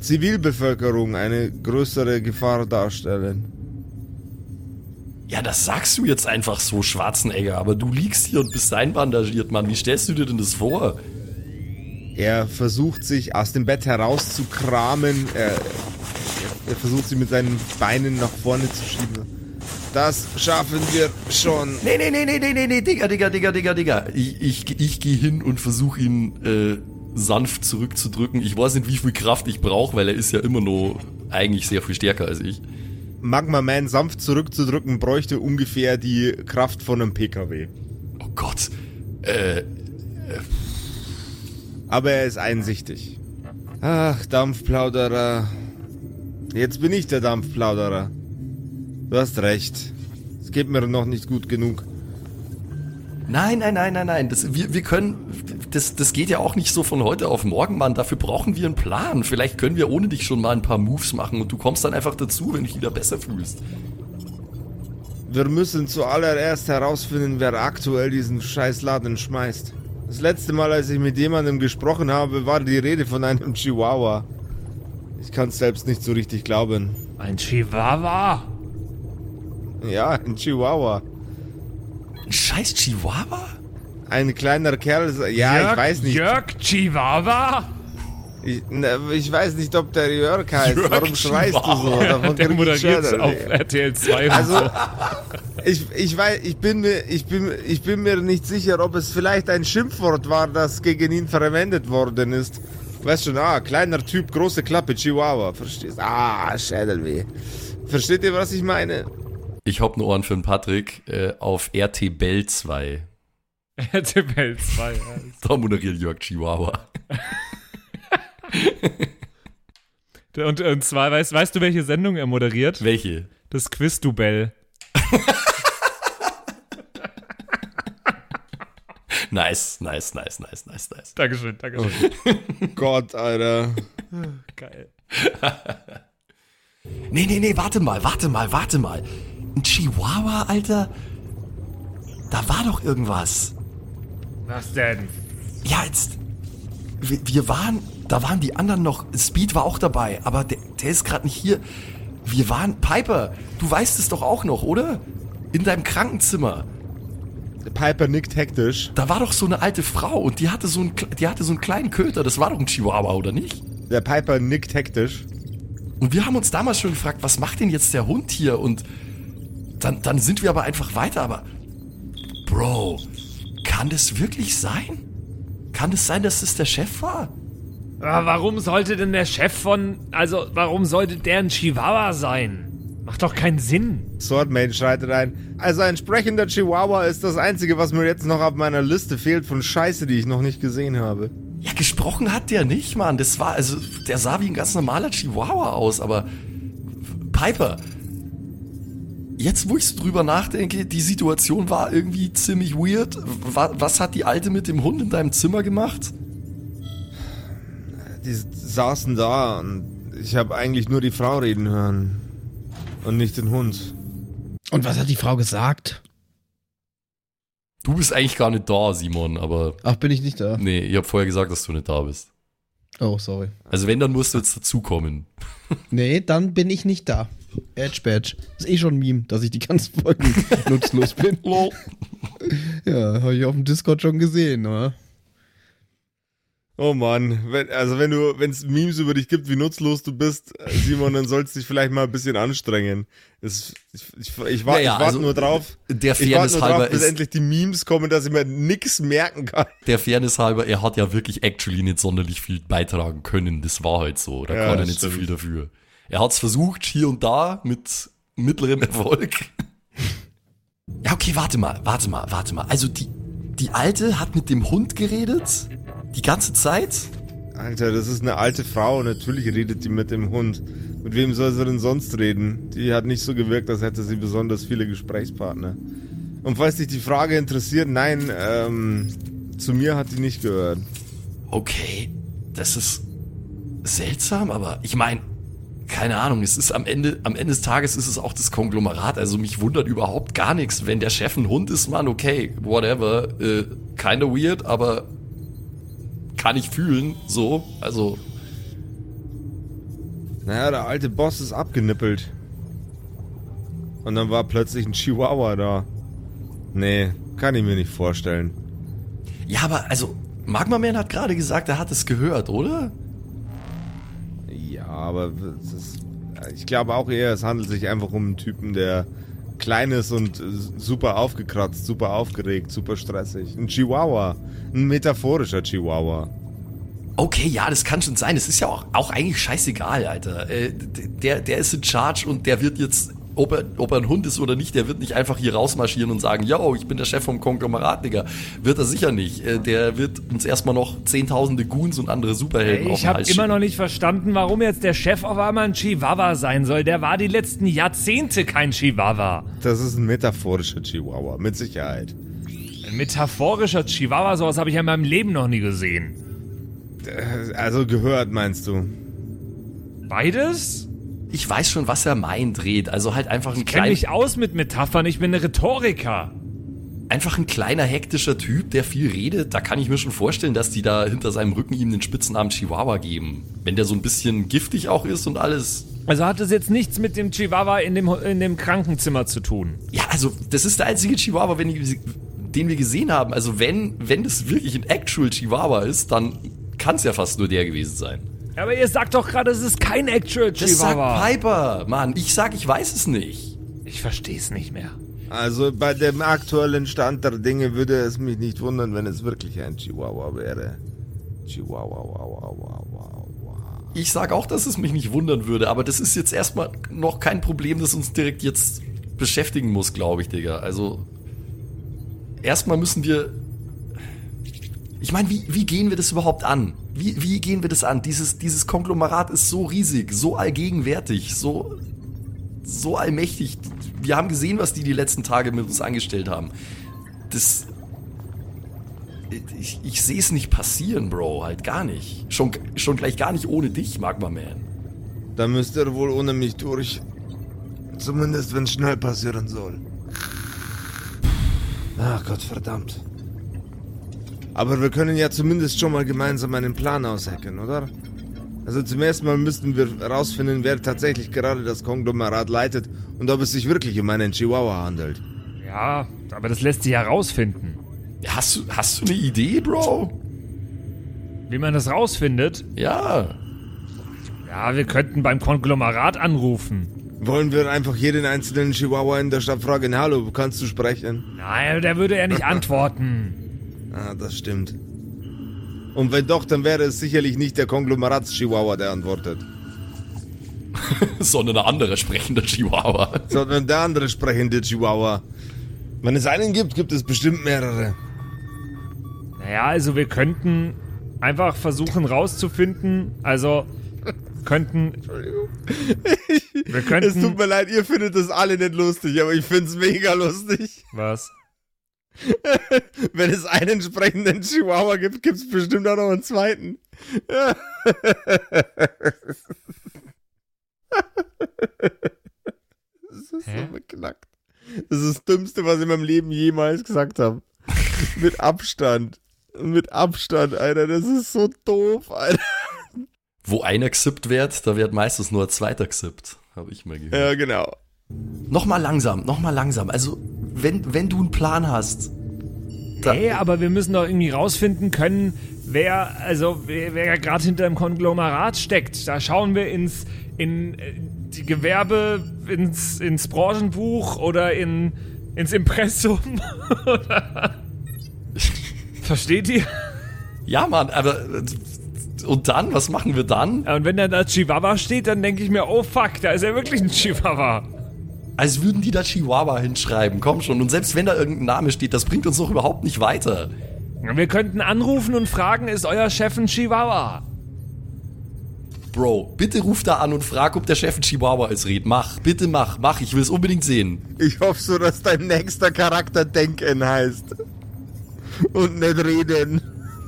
Zivilbevölkerung eine größere Gefahr darstellen. Ja, das sagst du jetzt einfach so, Schwarzenegger, aber du liegst hier und bist einbandagiert, Mann. Wie stellst du dir denn das vor? Er versucht sich aus dem Bett herauszukramen. Er, er versucht sie mit seinen Beinen nach vorne zu schieben. Das schaffen wir schon. Nee, nee, nee, nee, nee, nee, nee, Digga, Digga, Digga, Digga, Digga. Ich, ich, ich gehe hin und versuche ihn äh, sanft zurückzudrücken. Ich weiß nicht, wie viel Kraft ich brauche, weil er ist ja immer noch eigentlich sehr viel stärker als ich. Magma Man sanft zurückzudrücken, bräuchte ungefähr die Kraft von einem PKW. Oh Gott. Äh, äh. Aber er ist einsichtig. Ach, Dampfplauderer. Jetzt bin ich der Dampfplauderer. Du hast recht. Es geht mir noch nicht gut genug. Nein, nein, nein, nein, nein. Das, wir, wir können. Das, das geht ja auch nicht so von heute auf morgen, Mann. Dafür brauchen wir einen Plan. Vielleicht können wir ohne dich schon mal ein paar Moves machen und du kommst dann einfach dazu, wenn du dich wieder besser fühlst. Wir müssen zuallererst herausfinden, wer aktuell diesen Scheißladen schmeißt. Das letzte Mal, als ich mit jemandem gesprochen habe, war die Rede von einem Chihuahua. Ich kann es selbst nicht so richtig glauben. Ein Chihuahua? Ja, ein Chihuahua. Ein scheiß Chihuahua? Ein kleiner Kerl, ja, Jörg, ich weiß nicht. Jörg Chihuahua? Ich, ne, ich weiß nicht, ob der Jörg heißt. Jörg Warum schreist du so? Ja, Davon der krieg ich moderiert auf RTL 2. und Also, so. ich, ich weiß, ich bin mir, ich bin, ich bin mir nicht sicher, ob es vielleicht ein Schimpfwort war, das gegen ihn verwendet worden ist. Weißt schon, ah, kleiner Typ, große Klappe, Chihuahua, verstehst? Ah, Schädelweh. Versteht ihr, was ich meine? Ich hab ne Ohren für den Patrick äh, auf RT Bell 2. RTL 2. ja. Da moderiert Jörg Chihuahua. Und, und zwar, weißt, weißt du, welche Sendung er moderiert? Welche? Das Quiz-Dubell. Nice, nice, nice, nice, nice, nice. Dankeschön, Dankeschön. Gott, Alter. Geil. Nee, nee, nee, warte mal, warte mal, warte mal. Ein Chihuahua, Alter? Da war doch irgendwas. Was denn? Ja, jetzt. Wir, wir waren. Da waren die anderen noch. Speed war auch dabei, aber der, der ist gerade nicht hier. Wir waren. Piper, du weißt es doch auch noch, oder? In deinem Krankenzimmer. Piper nickt hektisch. Da war doch so eine alte Frau und die hatte so einen, die hatte so einen kleinen Köter. Das war doch ein Chihuahua, oder nicht? Der Piper nickt hektisch. Und wir haben uns damals schon gefragt, was macht denn jetzt der Hund hier? Und dann, dann sind wir aber einfach weiter. Aber, Bro, kann das wirklich sein? Kann es sein, dass das der Chef war? Aber warum sollte denn der Chef von. Also, warum sollte der ein Chihuahua sein? Macht doch keinen Sinn. Swordmane schreitet ein. Also ein sprechender Chihuahua ist das Einzige, was mir jetzt noch auf meiner Liste fehlt von Scheiße, die ich noch nicht gesehen habe. Ja, gesprochen hat der nicht, Mann. Das war, also, der sah wie ein ganz normaler Chihuahua aus, aber. Piper. Jetzt, wo ich drüber nachdenke, die Situation war irgendwie ziemlich weird. Wa- Was hat die Alte mit dem Hund in deinem Zimmer gemacht? Die saßen da und ich habe eigentlich nur die Frau reden hören. Und nicht den Hund. Und was hat die Frau gesagt? Du bist eigentlich gar nicht da, Simon, aber Ach, bin ich nicht da? nee, ich habe vorher gesagt, dass du nicht da bist. Oh, sorry. Also wenn, dann musst du jetzt dazukommen. Nee, dann bin ich nicht da. Edge Badge. Ist eh schon ein Meme, dass ich die ganzen Folgen nutzlos bin. Ja, habe ich auf dem Discord schon gesehen, oder? Oh Mann, wenn, also wenn du, wenn es Memes über dich gibt, wie nutzlos du bist, äh, Simon, dann sollst du dich vielleicht mal ein bisschen anstrengen. Es, ich ich, ich, warte Naja, ich warte also, nur drauf. Der Fairness nur halber drauf, bis ist, endlich die Memes kommen, dass ich mir nix merken kann. der Fairness halber, er hat ja wirklich actually nicht sonderlich viel beitragen können. Das war halt so. Da Ja, kann er nicht so stimmt. viel dafür. Er hat es versucht, hier und da, mit mittlerem Erfolg. Ja, okay, warte mal, warte mal, warte mal. Also die, die Alte hat mit dem Hund geredet? Die ganze Zeit? Alter, das ist eine alte Frau. Natürlich redet die mit dem Hund. Mit wem soll sie denn sonst reden? Die hat nicht so gewirkt, als hätte sie besonders viele Gesprächspartner. Und falls dich die Frage interessiert, nein, ähm, zu mir hat die nicht gehört. Okay, das ist seltsam, aber ich meine, keine Ahnung, es ist am Ende, am Ende des Tages ist es auch das Konglomerat. Also mich wundert überhaupt gar nichts. Wenn der Chef ein Hund ist, Mann, okay, whatever. Äh, kinda weird, aber kann ich fühlen, so. Also, Naja, der alte Boss ist abgenippelt. Und dann war plötzlich ein Chihuahua da. Nee, kann ich mir nicht vorstellen. ja, aber also, Magma Man hat gerade gesagt, er hat es gehört, oder? Aber es ist, ich glaube auch eher, es handelt sich einfach um einen Typen, der klein ist und super aufgekratzt, super aufgeregt, super stressig. Ein Chihuahua. Ein metaphorischer Chihuahua. Okay, ja, das kann schon sein. Das ist ja auch, auch eigentlich scheißegal, Alter. Äh, der, der ist in Charge und der wird jetzt, ob er, ob er ein Hund ist oder nicht, der wird nicht einfach hier rausmarschieren und sagen, yo, ich bin der Chef vom Konglomerat, Digga. Wird er sicher nicht. Äh, der wird uns erstmal noch zehntausende Goons und andere Superhelden Ich habe immer noch nicht verstanden, warum jetzt der Chef auf einmal ein Chihuahua sein soll. Der war die letzten Jahrzehnte kein Chihuahua. Das ist ein metaphorischer Chihuahua, mit Sicherheit. Ein metaphorischer Chihuahua, sowas habe ich ja in meinem Leben noch nie gesehen. Äh, Also gehört, meinst du? Beides? Ich weiß schon, was er meint, Red. Also halt einfach ein, Ich kenne mich aus mit Metaphern, ich bin ein Rhetoriker. einfach ein kleiner hektischer Typ, der viel redet. Da kann ich mir schon vorstellen, dass die da hinter seinem Rücken ihm den Spitznamen Chihuahua geben. Wenn der so ein bisschen giftig auch ist und alles. Also hat es jetzt nichts mit dem Chihuahua in dem, in dem Krankenzimmer zu tun. Ja, also das ist der einzige Chihuahua, wenn ich, den wir gesehen haben. Also wenn, wenn das wirklich ein Actual Chihuahua ist, dann kann es ja fast nur der gewesen sein. Aber ihr sagt doch gerade, es ist kein Actual Das Chihuahua. sagt Piper. Mann, ich sag, ich weiß es nicht. ich verstehe es nicht mehr. Also bei dem aktuellen Stand der Dinge würde es mich nicht wundern, wenn es wirklich ein Chihuahua wäre. Chihuahua, wow, wow, wow, wow, wow. Ich sag auch, dass es mich nicht wundern würde, aber das ist jetzt erstmal noch kein Problem, das uns direkt jetzt beschäftigen muss, glaube ich, Digga. Also erstmal müssen wir. Ich meine, wie, wie gehen wir das überhaupt an? Wie, wie gehen wir das an? Dieses, dieses Konglomerat ist so riesig, so allgegenwärtig, so, so allmächtig. Wir haben gesehen, was die die letzten Tage mit uns angestellt haben. Das. ich, ich sehe es nicht passieren, Bro, halt gar nicht. Schon, schon gleich gar nicht ohne dich, Magma Man. Da müsst ihr wohl ohne mich durch. Zumindest wenn es schnell passieren soll. Ach Gott verdammt. Aber wir können ja zumindest schon mal gemeinsam einen Plan aushacken, oder? Also zum ersten Mal müssten wir herausfinden, wer tatsächlich gerade das Konglomerat leitet und ob es sich wirklich um einen Chihuahua handelt. Ja, aber das lässt sich herausfinden. Hast du, hast du eine Idee, Bro? Wie man das rausfindet? Ja. Ja, wir könnten beim Konglomerat anrufen. Wollen wir einfach jeden einzelnen Chihuahua in der Stadt fragen, hallo, kannst du sprechen? Nein, der würde ja nicht antworten. Ah, das stimmt. Und wenn doch, dann wäre es sicherlich nicht der Konglomerats-Chihuahua, der antwortet, Sondern eine andere sprechende Chihuahua. sondern der andere sprechende Chihuahua. Wenn es einen gibt, gibt es bestimmt mehrere. Naja, also wir könnten einfach versuchen rauszufinden, also könnten... Wir Es tut könnten... mir leid, ihr findet das alle nicht lustig, aber ich find's mega lustig. Was? Wenn es einen sprechenden Chihuahua gibt, gibt's bestimmt auch noch einen zweiten. Das ist Hä? so beknackt. Das ist das Dümmste, was ich in meinem Leben jemals gesagt habe. Mit Abstand. Mit Abstand, Alter. Das ist so doof, Alter. Wo einer gesippt wird, da wird meistens nur ein zweiter gesippt. Habe ich mal gehört. Ja, genau. Nochmal langsam, nochmal langsam. Also, wenn, wenn du einen Plan hast. Nee, aber wir müssen doch irgendwie rausfinden können, wer, also wer, wer gerade hinter dem Konglomerat steckt. Da schauen wir ins, in äh, die Gewerbe, ins, ins Branchenbuch oder in, ins Impressum. Versteht ihr? Ja, Mann, aber. Und dann? Was machen wir dann? Ja, Und wenn da da Chihuahua steht, dann denke ich mir, oh fuck, da ist ja wirklich ein Chihuahua. Als würden die da Chihuahua hinschreiben. Komm schon. Und selbst wenn da irgendein Name steht, das bringt uns doch überhaupt nicht weiter. Wir könnten anrufen und fragen, ist euer Chef ein Chihuahua? Bro, bitte ruf da an und frag, ob der Chef ein Chihuahua ist, Red. Mach, bitte mach, mach. Ich will es unbedingt sehen. Ich hoffe so, dass dein nächster Charakter Denken heißt. Und nicht reden.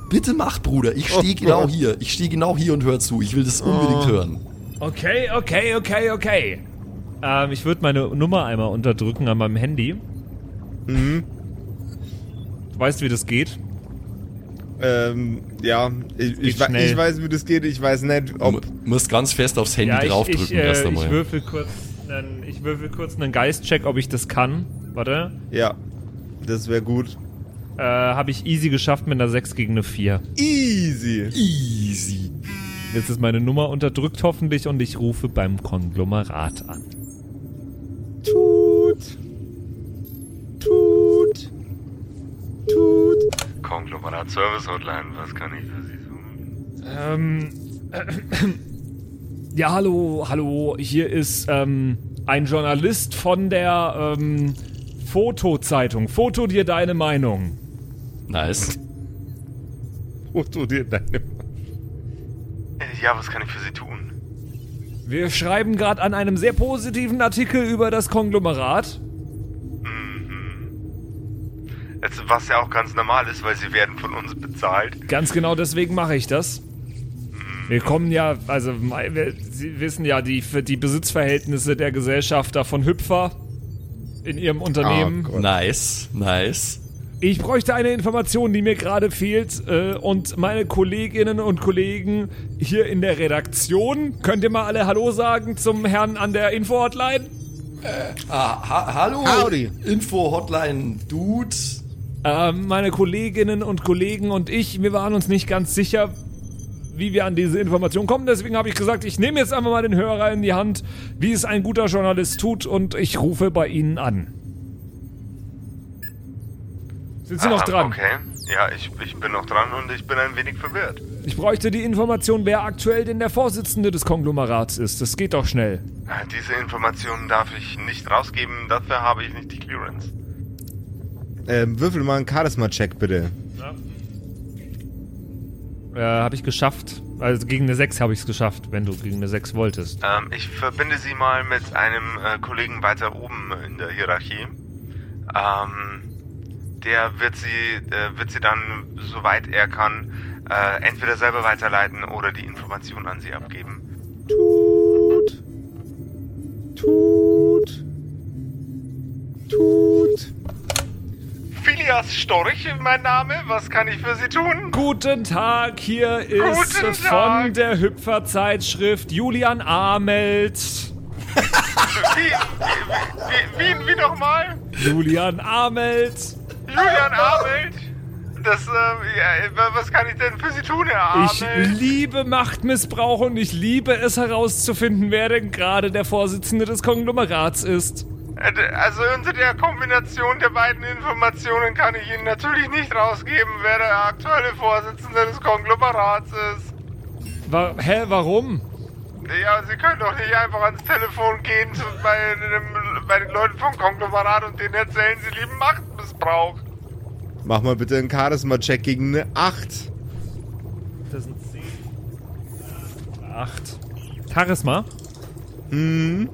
Bitte mach, Bruder. Ich stehe Oh genau Gott. hier. Ich stehe genau hier und hör zu. Ich will das unbedingt hören. Okay, okay, okay, okay. Ähm, ich würde meine Nummer einmal unterdrücken an meinem Handy. Mhm. Du weißt, wie das geht? Ähm, ja, ich, ich, ich weiß, wie das geht. Ich weiß nicht, Du ob. musst ganz fest aufs Handy Ja, ich, draufdrücken ich, äh, erst ich einmal. würfel kurz einen, ich würfel kurz einen Geistcheck, ob ich das kann. Warte. Ja, das wäre gut. Äh, habe ich easy geschafft mit einer 6 gegen eine 4. Easy. Easy. Jetzt ist meine Nummer unterdrückt hoffentlich und ich rufe beim Konglomerat an. Tut. Tut. Tut. Konglomerat Service Hotline, was kann ich für Sie tun? Ähm, ja, hallo, hallo. Hier ist ähm, ein Journalist von der ähm, Fotozeitung. Foto dir deine Meinung. Nice. Foto dir deine. Ja, was kann ich für Sie tun? Wir schreiben gerade an einem sehr positiven Artikel über das Konglomerat. Jetzt, was ja auch ganz normal ist, weil Sie werden von uns bezahlt. Ganz genau deswegen mache ich das. Wir kommen ja, also wir, Sie wissen ja die, die Besitzverhältnisse der Gesellschafter von Hüpfer in ihrem Unternehmen. Oh. Nice. Nice. Ich bräuchte eine Information, die mir gerade fehlt. Äh, und meine Kolleginnen und Kollegen hier in der Redaktion, könnt ihr mal alle Hallo sagen zum Herrn an der Info-Hotline? Ah, ha hallo. Howdy. Info-Hotline, Dude. Ähm, meine Kolleginnen und Kollegen und ich, wir waren uns nicht ganz sicher, wie wir an diese Information kommen. Deswegen habe ich gesagt, ich nehme jetzt einfach mal den Hörer in die Hand, wie es ein guter Journalist tut, und ich rufe bei Ihnen an. Sind Sie noch Ah, dran? Okay. Ja, ich, ich bin noch dran und ich bin ein wenig verwirrt. Ich bräuchte die Information, wer aktuell denn der Vorsitzende des Konglomerats ist. Das geht doch schnell. Ah, Diese Informationen darf ich nicht rausgeben, dafür habe ich nicht die Clearance. Ähm, würfel mal einen Charisma-Check, bitte. Äh, habe ich geschafft. Also gegen eine 6 habe ich es geschafft, wenn du gegen eine 6 wolltest. Ähm, ich verbinde Sie mal mit einem äh, Kollegen weiter oben in der Hierarchie. Ähm, der wird sie, äh, wird sie dann, soweit er kann, äh, entweder selber weiterleiten oder die Information an sie abgeben. Tut. Tut. Tut. Phileas Storch, mein Name. Was kann ich für Sie tun? Guten Tag, hier ist Guten von Tag. der Hüpferzeitschrift Julian Amelt. Wie, wie, wie, wie, wie nochmal? Julian Amelt. Julian Abelt? Das, ja, was kann ich denn für Sie tun, Herr Ich Abelt? liebe Machtmissbrauch und ich liebe es herauszufinden, wer denn gerade der Vorsitzende des Konglomerats ist. Äh, Also unter der Kombination der beiden Informationen kann ich Ihnen natürlich nicht rausgeben, wer der aktuelle Vorsitzende des Konglomerats ist. Wa hä, warum? Ja, Sie können doch nicht einfach ans Telefon gehen zu, bei, dem, bei den Leuten vom Konglomerat und denen erzählen, Sie lieben Machtmissbrauch. Mach mal bitte einen Charisma-Check gegen eine 8. Das sind 10. 8. Charisma? Hm.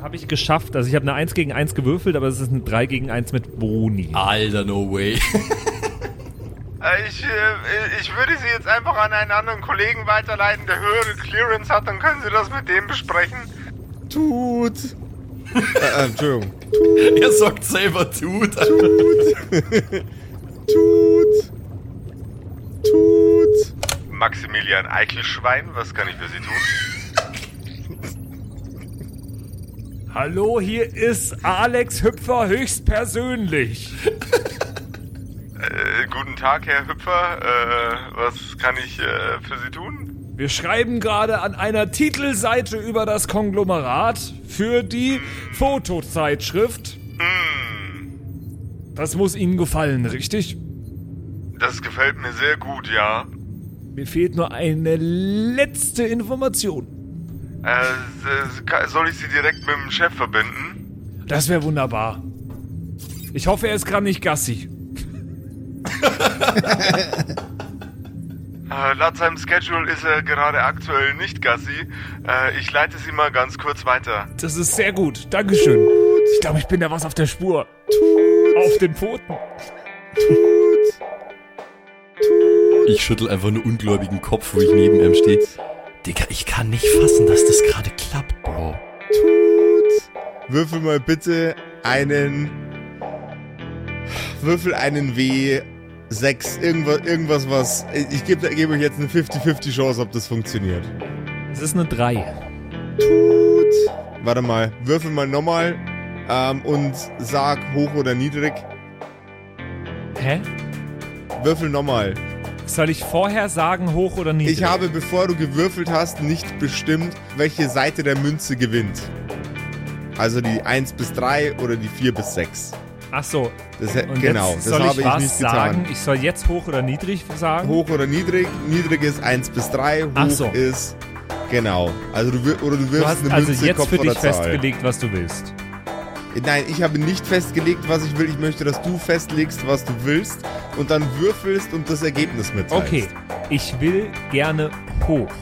Habe ich geschafft. Also ich habe eine 1 gegen 1 gewürfelt, aber es ist eine 3 gegen 1 mit Boni. Alter, no way. Äh, Ich, äh, ich würde Sie jetzt einfach an einen anderen Kollegen weiterleiten, der höhere Clearance hat, dann können Sie das mit dem besprechen. Tut. äh, äh, Entschuldigung. er sagt selber tut. Tut. Tut. Maximilian Eichelschwein, was kann ich für Sie tun? Hallo, hier ist Alex Hüpfer höchstpersönlich. Äh, guten Tag, Herr Hüpfer. Äh, was kann ich äh, für Sie tun? Wir schreiben gerade an einer Titelseite über das Konglomerat für die Fotozeitschrift. Das muss Ihnen gefallen, richtig? Das gefällt mir sehr gut, ja. Mir fehlt nur eine letzte Information. Äh, soll ich Sie direkt mit dem Chef verbinden? Das wäre wunderbar. Ich hoffe, er ist gerade nicht Gassi. Äh, laut seinem Schedule ist er gerade aktuell nicht Gassi. Äh, ich leite Sie mal ganz kurz weiter. Das ist sehr gut. Dankeschön. Ich glaube, ich bin da was auf der Spur. Auf den Pfoten. Ich schüttel einfach nur ungläubigen Kopf, wo ich neben ihm stehe. Digga, ich kann nicht fassen, dass das gerade klappt, Bro. Würfel mal bitte einen. Würfel einen W6. Irgendwas, irgendwas was. Ich gebe geb euch jetzt eine 50-50 Chance, ob das funktioniert. Es ist eine 3. Tut. Warte mal. Würfel mal nochmal. Ähm, und sag hoch oder niedrig. Hä? Würfel nochmal. Soll ich vorher sagen, hoch oder niedrig? Ich habe, bevor du gewürfelt hast, nicht bestimmt, welche Seite der Münze gewinnt. Also die 1 bis 3 oder die 4 bis 6. Ach so. Das, Und genau, jetzt das soll habe ich ich was nicht sagen? getan. Ich soll jetzt hoch oder niedrig sagen? Hoch oder niedrig? Niedrig ist 1 bis 3, hoch Ach so. ist. Genau. Also du oder du Du wirfst hast eine also Münze jetzt Kopf für dich festgelegt, was du willst. Nein, ich habe nicht festgelegt, was ich will. Ich möchte, dass du festlegst, was du willst und dann würfelst und das Ergebnis mitteilst. Okay, ich will gerne hoch.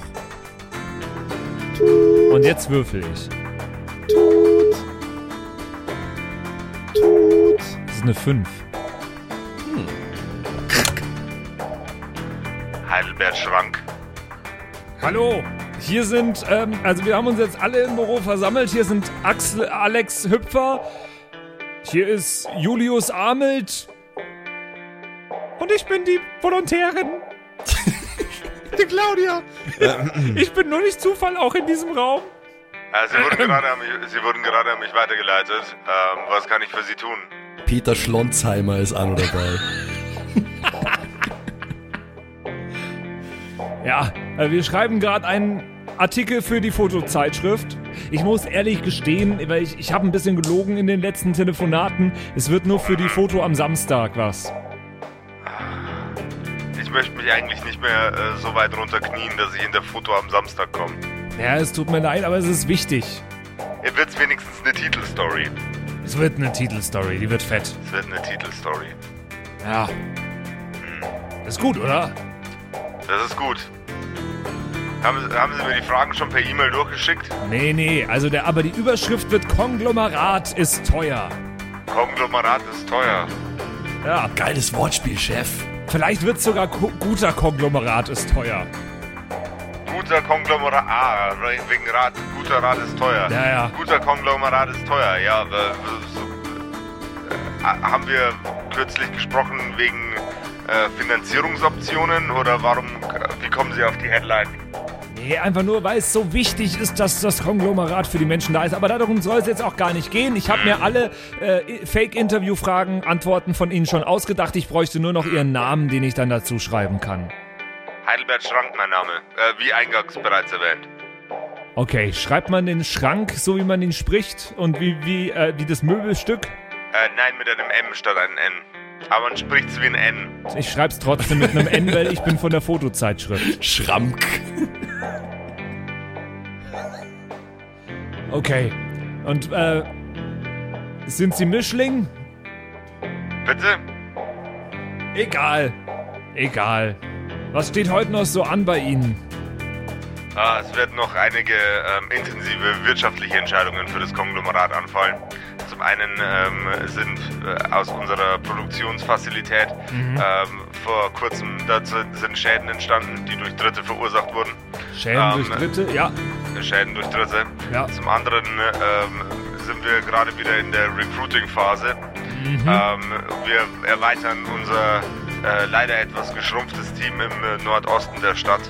Und jetzt würfel ich. Das ist eine 5. Heidelbert Schrank. Hallo, hier sind, ähm, also wir haben uns jetzt alle im Büro versammelt. Hier sind Axel, Alex Hüpfer. Hier ist Julius Amelt. Und ich bin die Volontärin. Die Claudia! Ich bin nur nicht Zufall auch in diesem Raum. Äh, Sie, wurden gerade an mich, Sie wurden gerade an mich weitergeleitet. Ähm, was kann ich für Sie tun? Peter Schlonzheimer ist auch noch dabei. Ja, äh, wir schreiben gerade einen Artikel für die Fotozeitschrift. Ich muss ehrlich gestehen, weil ich, ich habe ein bisschen gelogen in den letzten Telefonaten. Es wird nur für die Foto am Samstag was. Ich möchte mich eigentlich nicht mehr äh, so weit runterknien, dass ich in der Foto am Samstag komme. Ja, es tut mir leid, aber es ist wichtig. Ihr wird's wenigstens eine Titelstory. Es wird eine Titelstory, die wird fett. Es wird eine Titelstory. Ja. Ist gut, oder? Das ist gut. Haben, Sie- haben Sie mir die Fragen schon per E-Mail durchgeschickt? Nee, nee, also der, aber die Überschrift wird Konglomerat ist teuer. Konglomerat ist teuer. Ja, Geiles Wortspiel, Chef. vielleicht wird sogar ko guter Konglomerat ist teuer. Guter Konglomerat. Ah, wegen Rat. Guter Rat ist teuer. Ja, ja. Guter Konglomerat ist teuer. Ja, äh, so, äh, haben wir kürzlich gesprochen wegen äh, Finanzierungsoptionen oder warum? Wie kommen Sie auf die Headline? Einfach nur, weil es so wichtig ist, dass das Konglomerat für die Menschen da ist. Aber darum soll es jetzt auch gar nicht gehen. Ich habe mir alle äh, Fake-Interview-Fragen, Antworten von Ihnen schon ausgedacht. Ich bräuchte nur noch Ihren Namen, den ich dann dazu schreiben kann. Heidelbert Schrank, mein Name. Äh, wie eingangs bereits erwähnt. Okay, schreibt man den Schrank, so wie man ihn spricht und wie, wie, äh, wie das Möbelstück? Äh, nein, mit einem M statt einem N. Aber man spricht es wie ein N. Ich schreib's trotzdem mit einem N, weil ich bin von der Fotozeitschrift. Schramk. Okay. Und, äh, sind Sie Mischling? Bitte? Egal. Egal. Was steht heute noch so an bei Ihnen? Ah, es werden noch einige ähm, intensive wirtschaftliche Entscheidungen für das Konglomerat anfallen. Zum einen ähm, sind äh, aus unserer Produktionsfazilität ähm, vor kurzem dazu sind Schäden entstanden, die durch Dritte verursacht wurden. Schäden Ähm, durch Dritte? Ja. Schäden durch Dritte. Ja. Zum anderen ähm, sind wir gerade wieder in der Recruiting-Phase. Mhm. Ähm, wir erweitern unser äh, leider etwas geschrumpftes Team im äh, Nordosten der Stadt.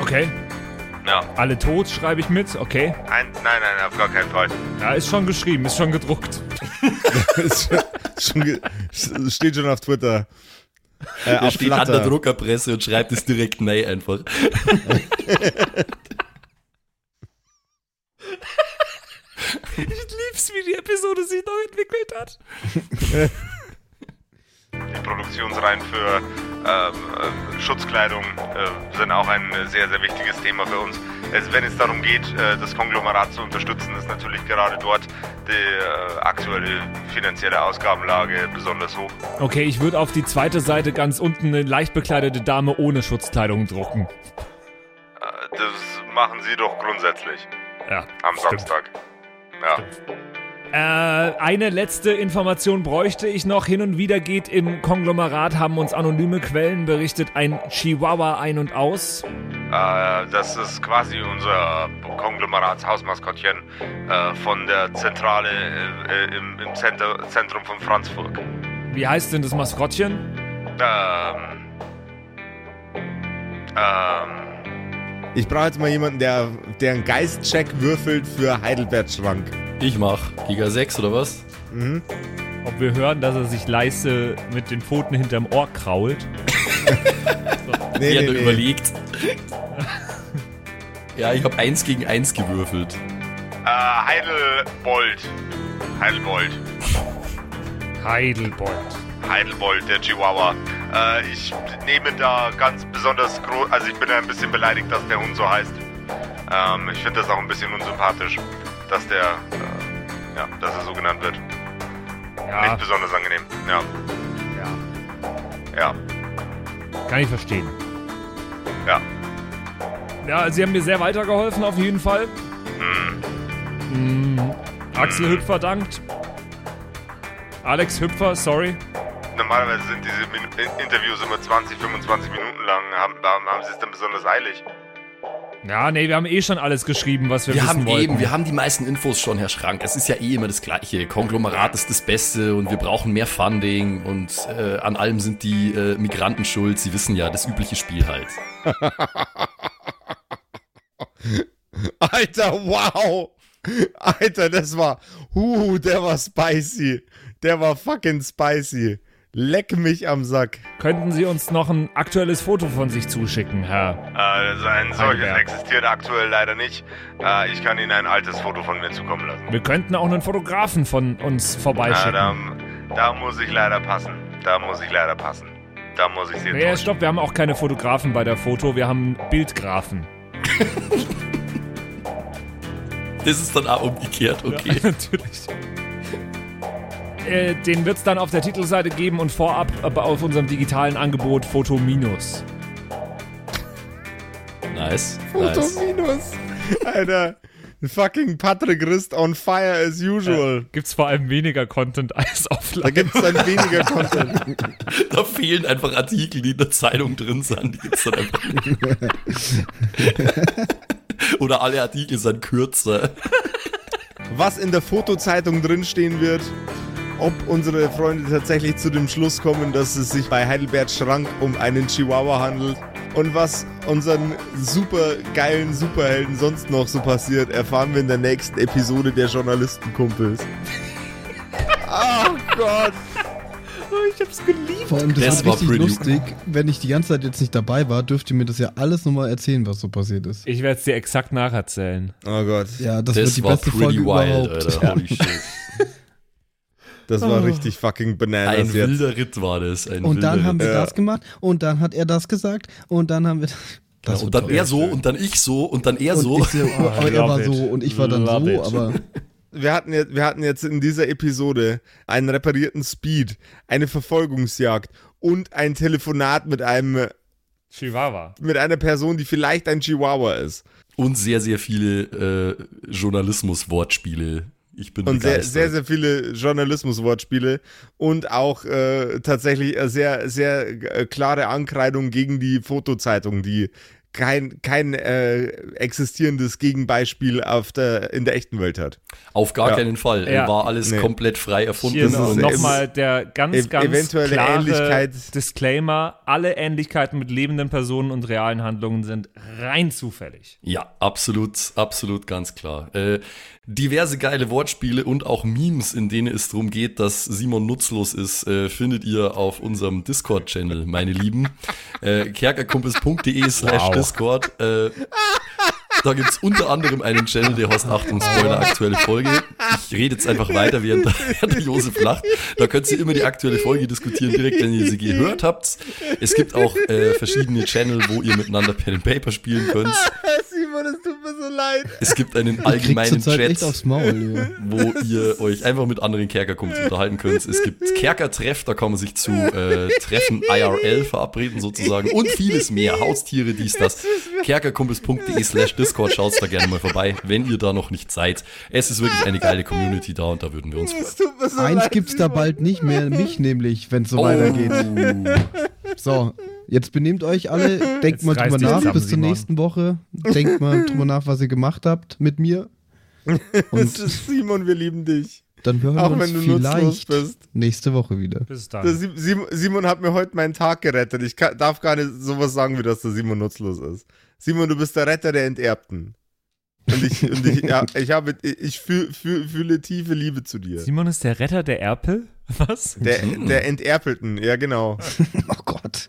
Okay. Ja. Alle tot, schreibe ich mit. Okay. Ein, nein, nein, auf gar keinen Fall. Ja, ist schon geschrieben, ist schon gedruckt. ist schon ge- steht schon auf Twitter. Äh, Er auf steht an der. Druckerpresse und schreibt es direkt nein einfach. Ich lieb's, wie die Episode sich noch entwickelt hat. Die Produktionsreihen für ähm, äh, Schutzkleidung äh, sind auch ein sehr, sehr wichtiges Thema für uns. Es, wenn es darum geht, äh, das Konglomerat zu unterstützen, ist natürlich gerade dort die äh, aktuelle finanzielle Ausgabenlage besonders hoch. Okay, ich würde auf die zweite Seite ganz unten eine leicht bekleidete Dame ohne Schutzkleidung drucken. Äh, das machen sie doch grundsätzlich Ja. am stimmt. Samstag. Ja. Äh, eine letzte Information bräuchte ich noch. Hin und wieder geht im Konglomerat, haben uns anonyme Quellen berichtet, ein Chihuahua ein und aus. Äh, das ist quasi unser Konglomeratshausmaskottchen äh, von der Zentrale äh, im, im Center, Zentrum von Franzburg. Wie heißt denn das Maskottchen? Ähm. Ähm. Ich brauche jetzt mal jemanden, der, der einen Geistcheck würfelt für Heidelbert Schrank. Ich mach. Giga 6 oder was? Ob wir hören, dass er sich leise mit den Pfoten hinterm Ohr krault. Nee, Ja, nee, nur nee. überlegt. ja, ich habe 1 gegen 1 gewürfelt. Äh, Heidelbold. Heidelbold. Heidelbold. Heidelbold, der Chihuahua. Äh, ich nehme da ganz besonders groß. Also, ich bin ja ein bisschen beleidigt, dass der Hund so heißt. Ähm, ich finde das auch ein bisschen unsympathisch, dass der. Äh, ja, dass er so genannt wird. Ja, Nicht besonders angenehm. Ja. ja, Ja. kann ich verstehen. Ja. Ja, sie haben mir sehr weitergeholfen, auf jeden Fall. Mm, Axel Hüpfer dankt. Alex Hüpfer, sorry. Normalerweise sind diese Min Interviews immer 20, 25 Minuten lang. Haben, haben, haben sie es denn besonders eilig? Ja, nee, wir haben eh schon alles geschrieben, was wir, Wir wissen haben wollten. eben, wir haben die meisten Infos schon, Herr Schrank. Es ist ja eh immer das Gleiche. Konglomerat ist das Beste und wir brauchen mehr Funding und äh, an allem sind die äh, Migranten schuld. Sie wissen ja, das übliche Spiel halt. Alter, wow! Alter, das war. Huh, der war spicy. Der war fucking spicy. Leck mich am Sack. Könnten Sie uns noch ein aktuelles Foto von sich zuschicken, Herr? Äh, ein solches Heidelberg. existiert aktuell leider nicht. Äh, ich kann Ihnen ein altes Foto von mir zukommen lassen. Wir könnten auch einen Fotografen von uns vorbeischicken. da, da muss ich leider passen. Da muss ich leider passen. Da muss ich Sie Nee, enttäuschen. stopp, wir haben auch keine Fotografen bei der Foto, wir haben Bildgrafen. Das ist dann auch umgekehrt, okay. Natürlich. Äh, den wird es dann auf der Titelseite geben und vorab aber auf unserem digitalen Angebot Foto Minus. Nice. Foto nice. minus. Alter, Fucking Patrick Rist on fire as usual. Gibt's vor allem weniger Content als offline. Da gibt's dann weniger Content. Da fehlen einfach Artikel, die in der Zeitung drin sind. Die gibt's dann einfach nicht. Oder alle Artikel sind kürzer. Was in der Fotozeitung drinstehen wird, ob unsere Freunde tatsächlich zu dem Schluss kommen, dass es sich bei Heidelbert Schrank um einen Chihuahua handelt und was unseren super geilen Superhelden sonst noch so passiert, erfahren wir in der nächsten Episode der Journalistenkumpels. oh Gott. ich hab's geliebt. Vor allem, das, Das war war richtig lustig. Wenn ich die ganze Zeit jetzt nicht dabei war, dürft ihr mir das ja alles nochmal erzählen, was so passiert ist. Ich werde es dir exakt nacherzählen. Oh Gott. Ja, das, wird Das die war beste Folge pretty wild, überhaupt. Alter. Holy shit. Das war richtig fucking bananas Ein jetzt. wilder Ritt war das. Ein Und dann haben Ritt. wir Ja. das gemacht und dann hat er das gesagt und dann haben wir das. Ja, und dann er so und dann ich so und dann er und so. ich so, oh, aber er war love so it. und ich war dann Love so, it. aber Wir hatten, jetzt, wir hatten jetzt in dieser Episode einen reparierten Speed, eine Verfolgungsjagd und ein Telefonat mit einem Chihuahua. mit einer Person, die vielleicht ein Chihuahua ist. Und sehr, sehr viele äh, Journalismus-Wortspiele. Ich bin Und sehr, begeistert. sehr, sehr viele Journalismus-Wortspiele und auch äh, tatsächlich sehr, sehr äh, klare Ankreidung gegen die Fotozeitung, die kein, kein äh, existierendes Gegenbeispiel auf der, in der echten Welt hat. Auf gar Ja. keinen Fall. Ja. War alles Nee. komplett frei erfunden. Hier und nochmal der ganz, ev- ganz eventuelle klare Ähnlichkeit. Disclaimer. Alle Ähnlichkeiten mit lebenden Personen und realen Handlungen sind rein zufällig. Ja, absolut, absolut ganz klar. Äh, diverse geile Wortspiele und auch Memes, in denen es darum geht, dass Simon nutzlos ist, äh, findet ihr auf unserem Discord-Channel, meine Lieben. äh, kerkerkumpels.de slash. Discord. Äh, da gibt's unter anderem einen Channel, der heißt Achtung Spoiler, aktuelle Folge. Ich rede jetzt einfach weiter, während der Josef lacht. Da könnt ihr immer die aktuelle Folge diskutieren, direkt wenn ihr sie gehört habt. Es gibt auch äh, verschiedene Channel, wo ihr miteinander Pen and Paper spielen könnt. Mir so leid. Es gibt einen allgemeinen Chat, echt aufs Maul. Ja. wo ihr euch einfach mit anderen Kerkerkumpels unterhalten könnt. Es gibt Kerkertreff, da kann man sich zu äh, Treffen IRL verabreden sozusagen und vieles mehr. Haustiere, dies, das. Kerkerkumpels.de slash Discord, schaut da gerne mal vorbei, wenn ihr da noch nicht seid. Es ist wirklich eine geile Community da und da würden wir uns freuen. So Eins leid, gibt's da bald nicht mehr, mich nämlich, wenn es so Oh. weitergeht. So, jetzt benehmt euch alle, denkt Jetzt mal drüber nach zusammen, bis zur nächsten Woche. Denkt mal drüber nach, was ihr gemacht habt mit mir. Und ist Simon, wir lieben dich. dann hören Auch wir wenn uns du nutzlos vielleicht bist. nächste Woche wieder. Bis dann. Simon hat mir heute meinen Tag gerettet. Ich kann, darf gar nicht sowas sagen, wie dass der Simon nutzlos ist. Simon, du bist der Retter der Enterbten. Und ich, und ich, ja, ich habe, ich fühl, fühl, fühle tiefe Liebe zu dir. Simon ist der Retter der Erpel? Was? Der, der Enterpelten, ja genau. Oh Gott.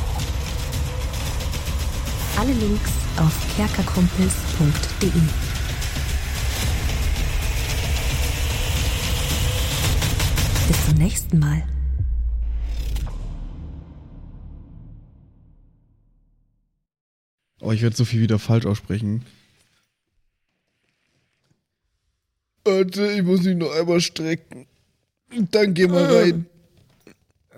Alle Links auf kerkerkumpels.de. Bis zum nächsten Mal. Oh, ich werde so viel wieder falsch aussprechen. Warte, ich muss mich noch einmal strecken. Dann geh mal rein.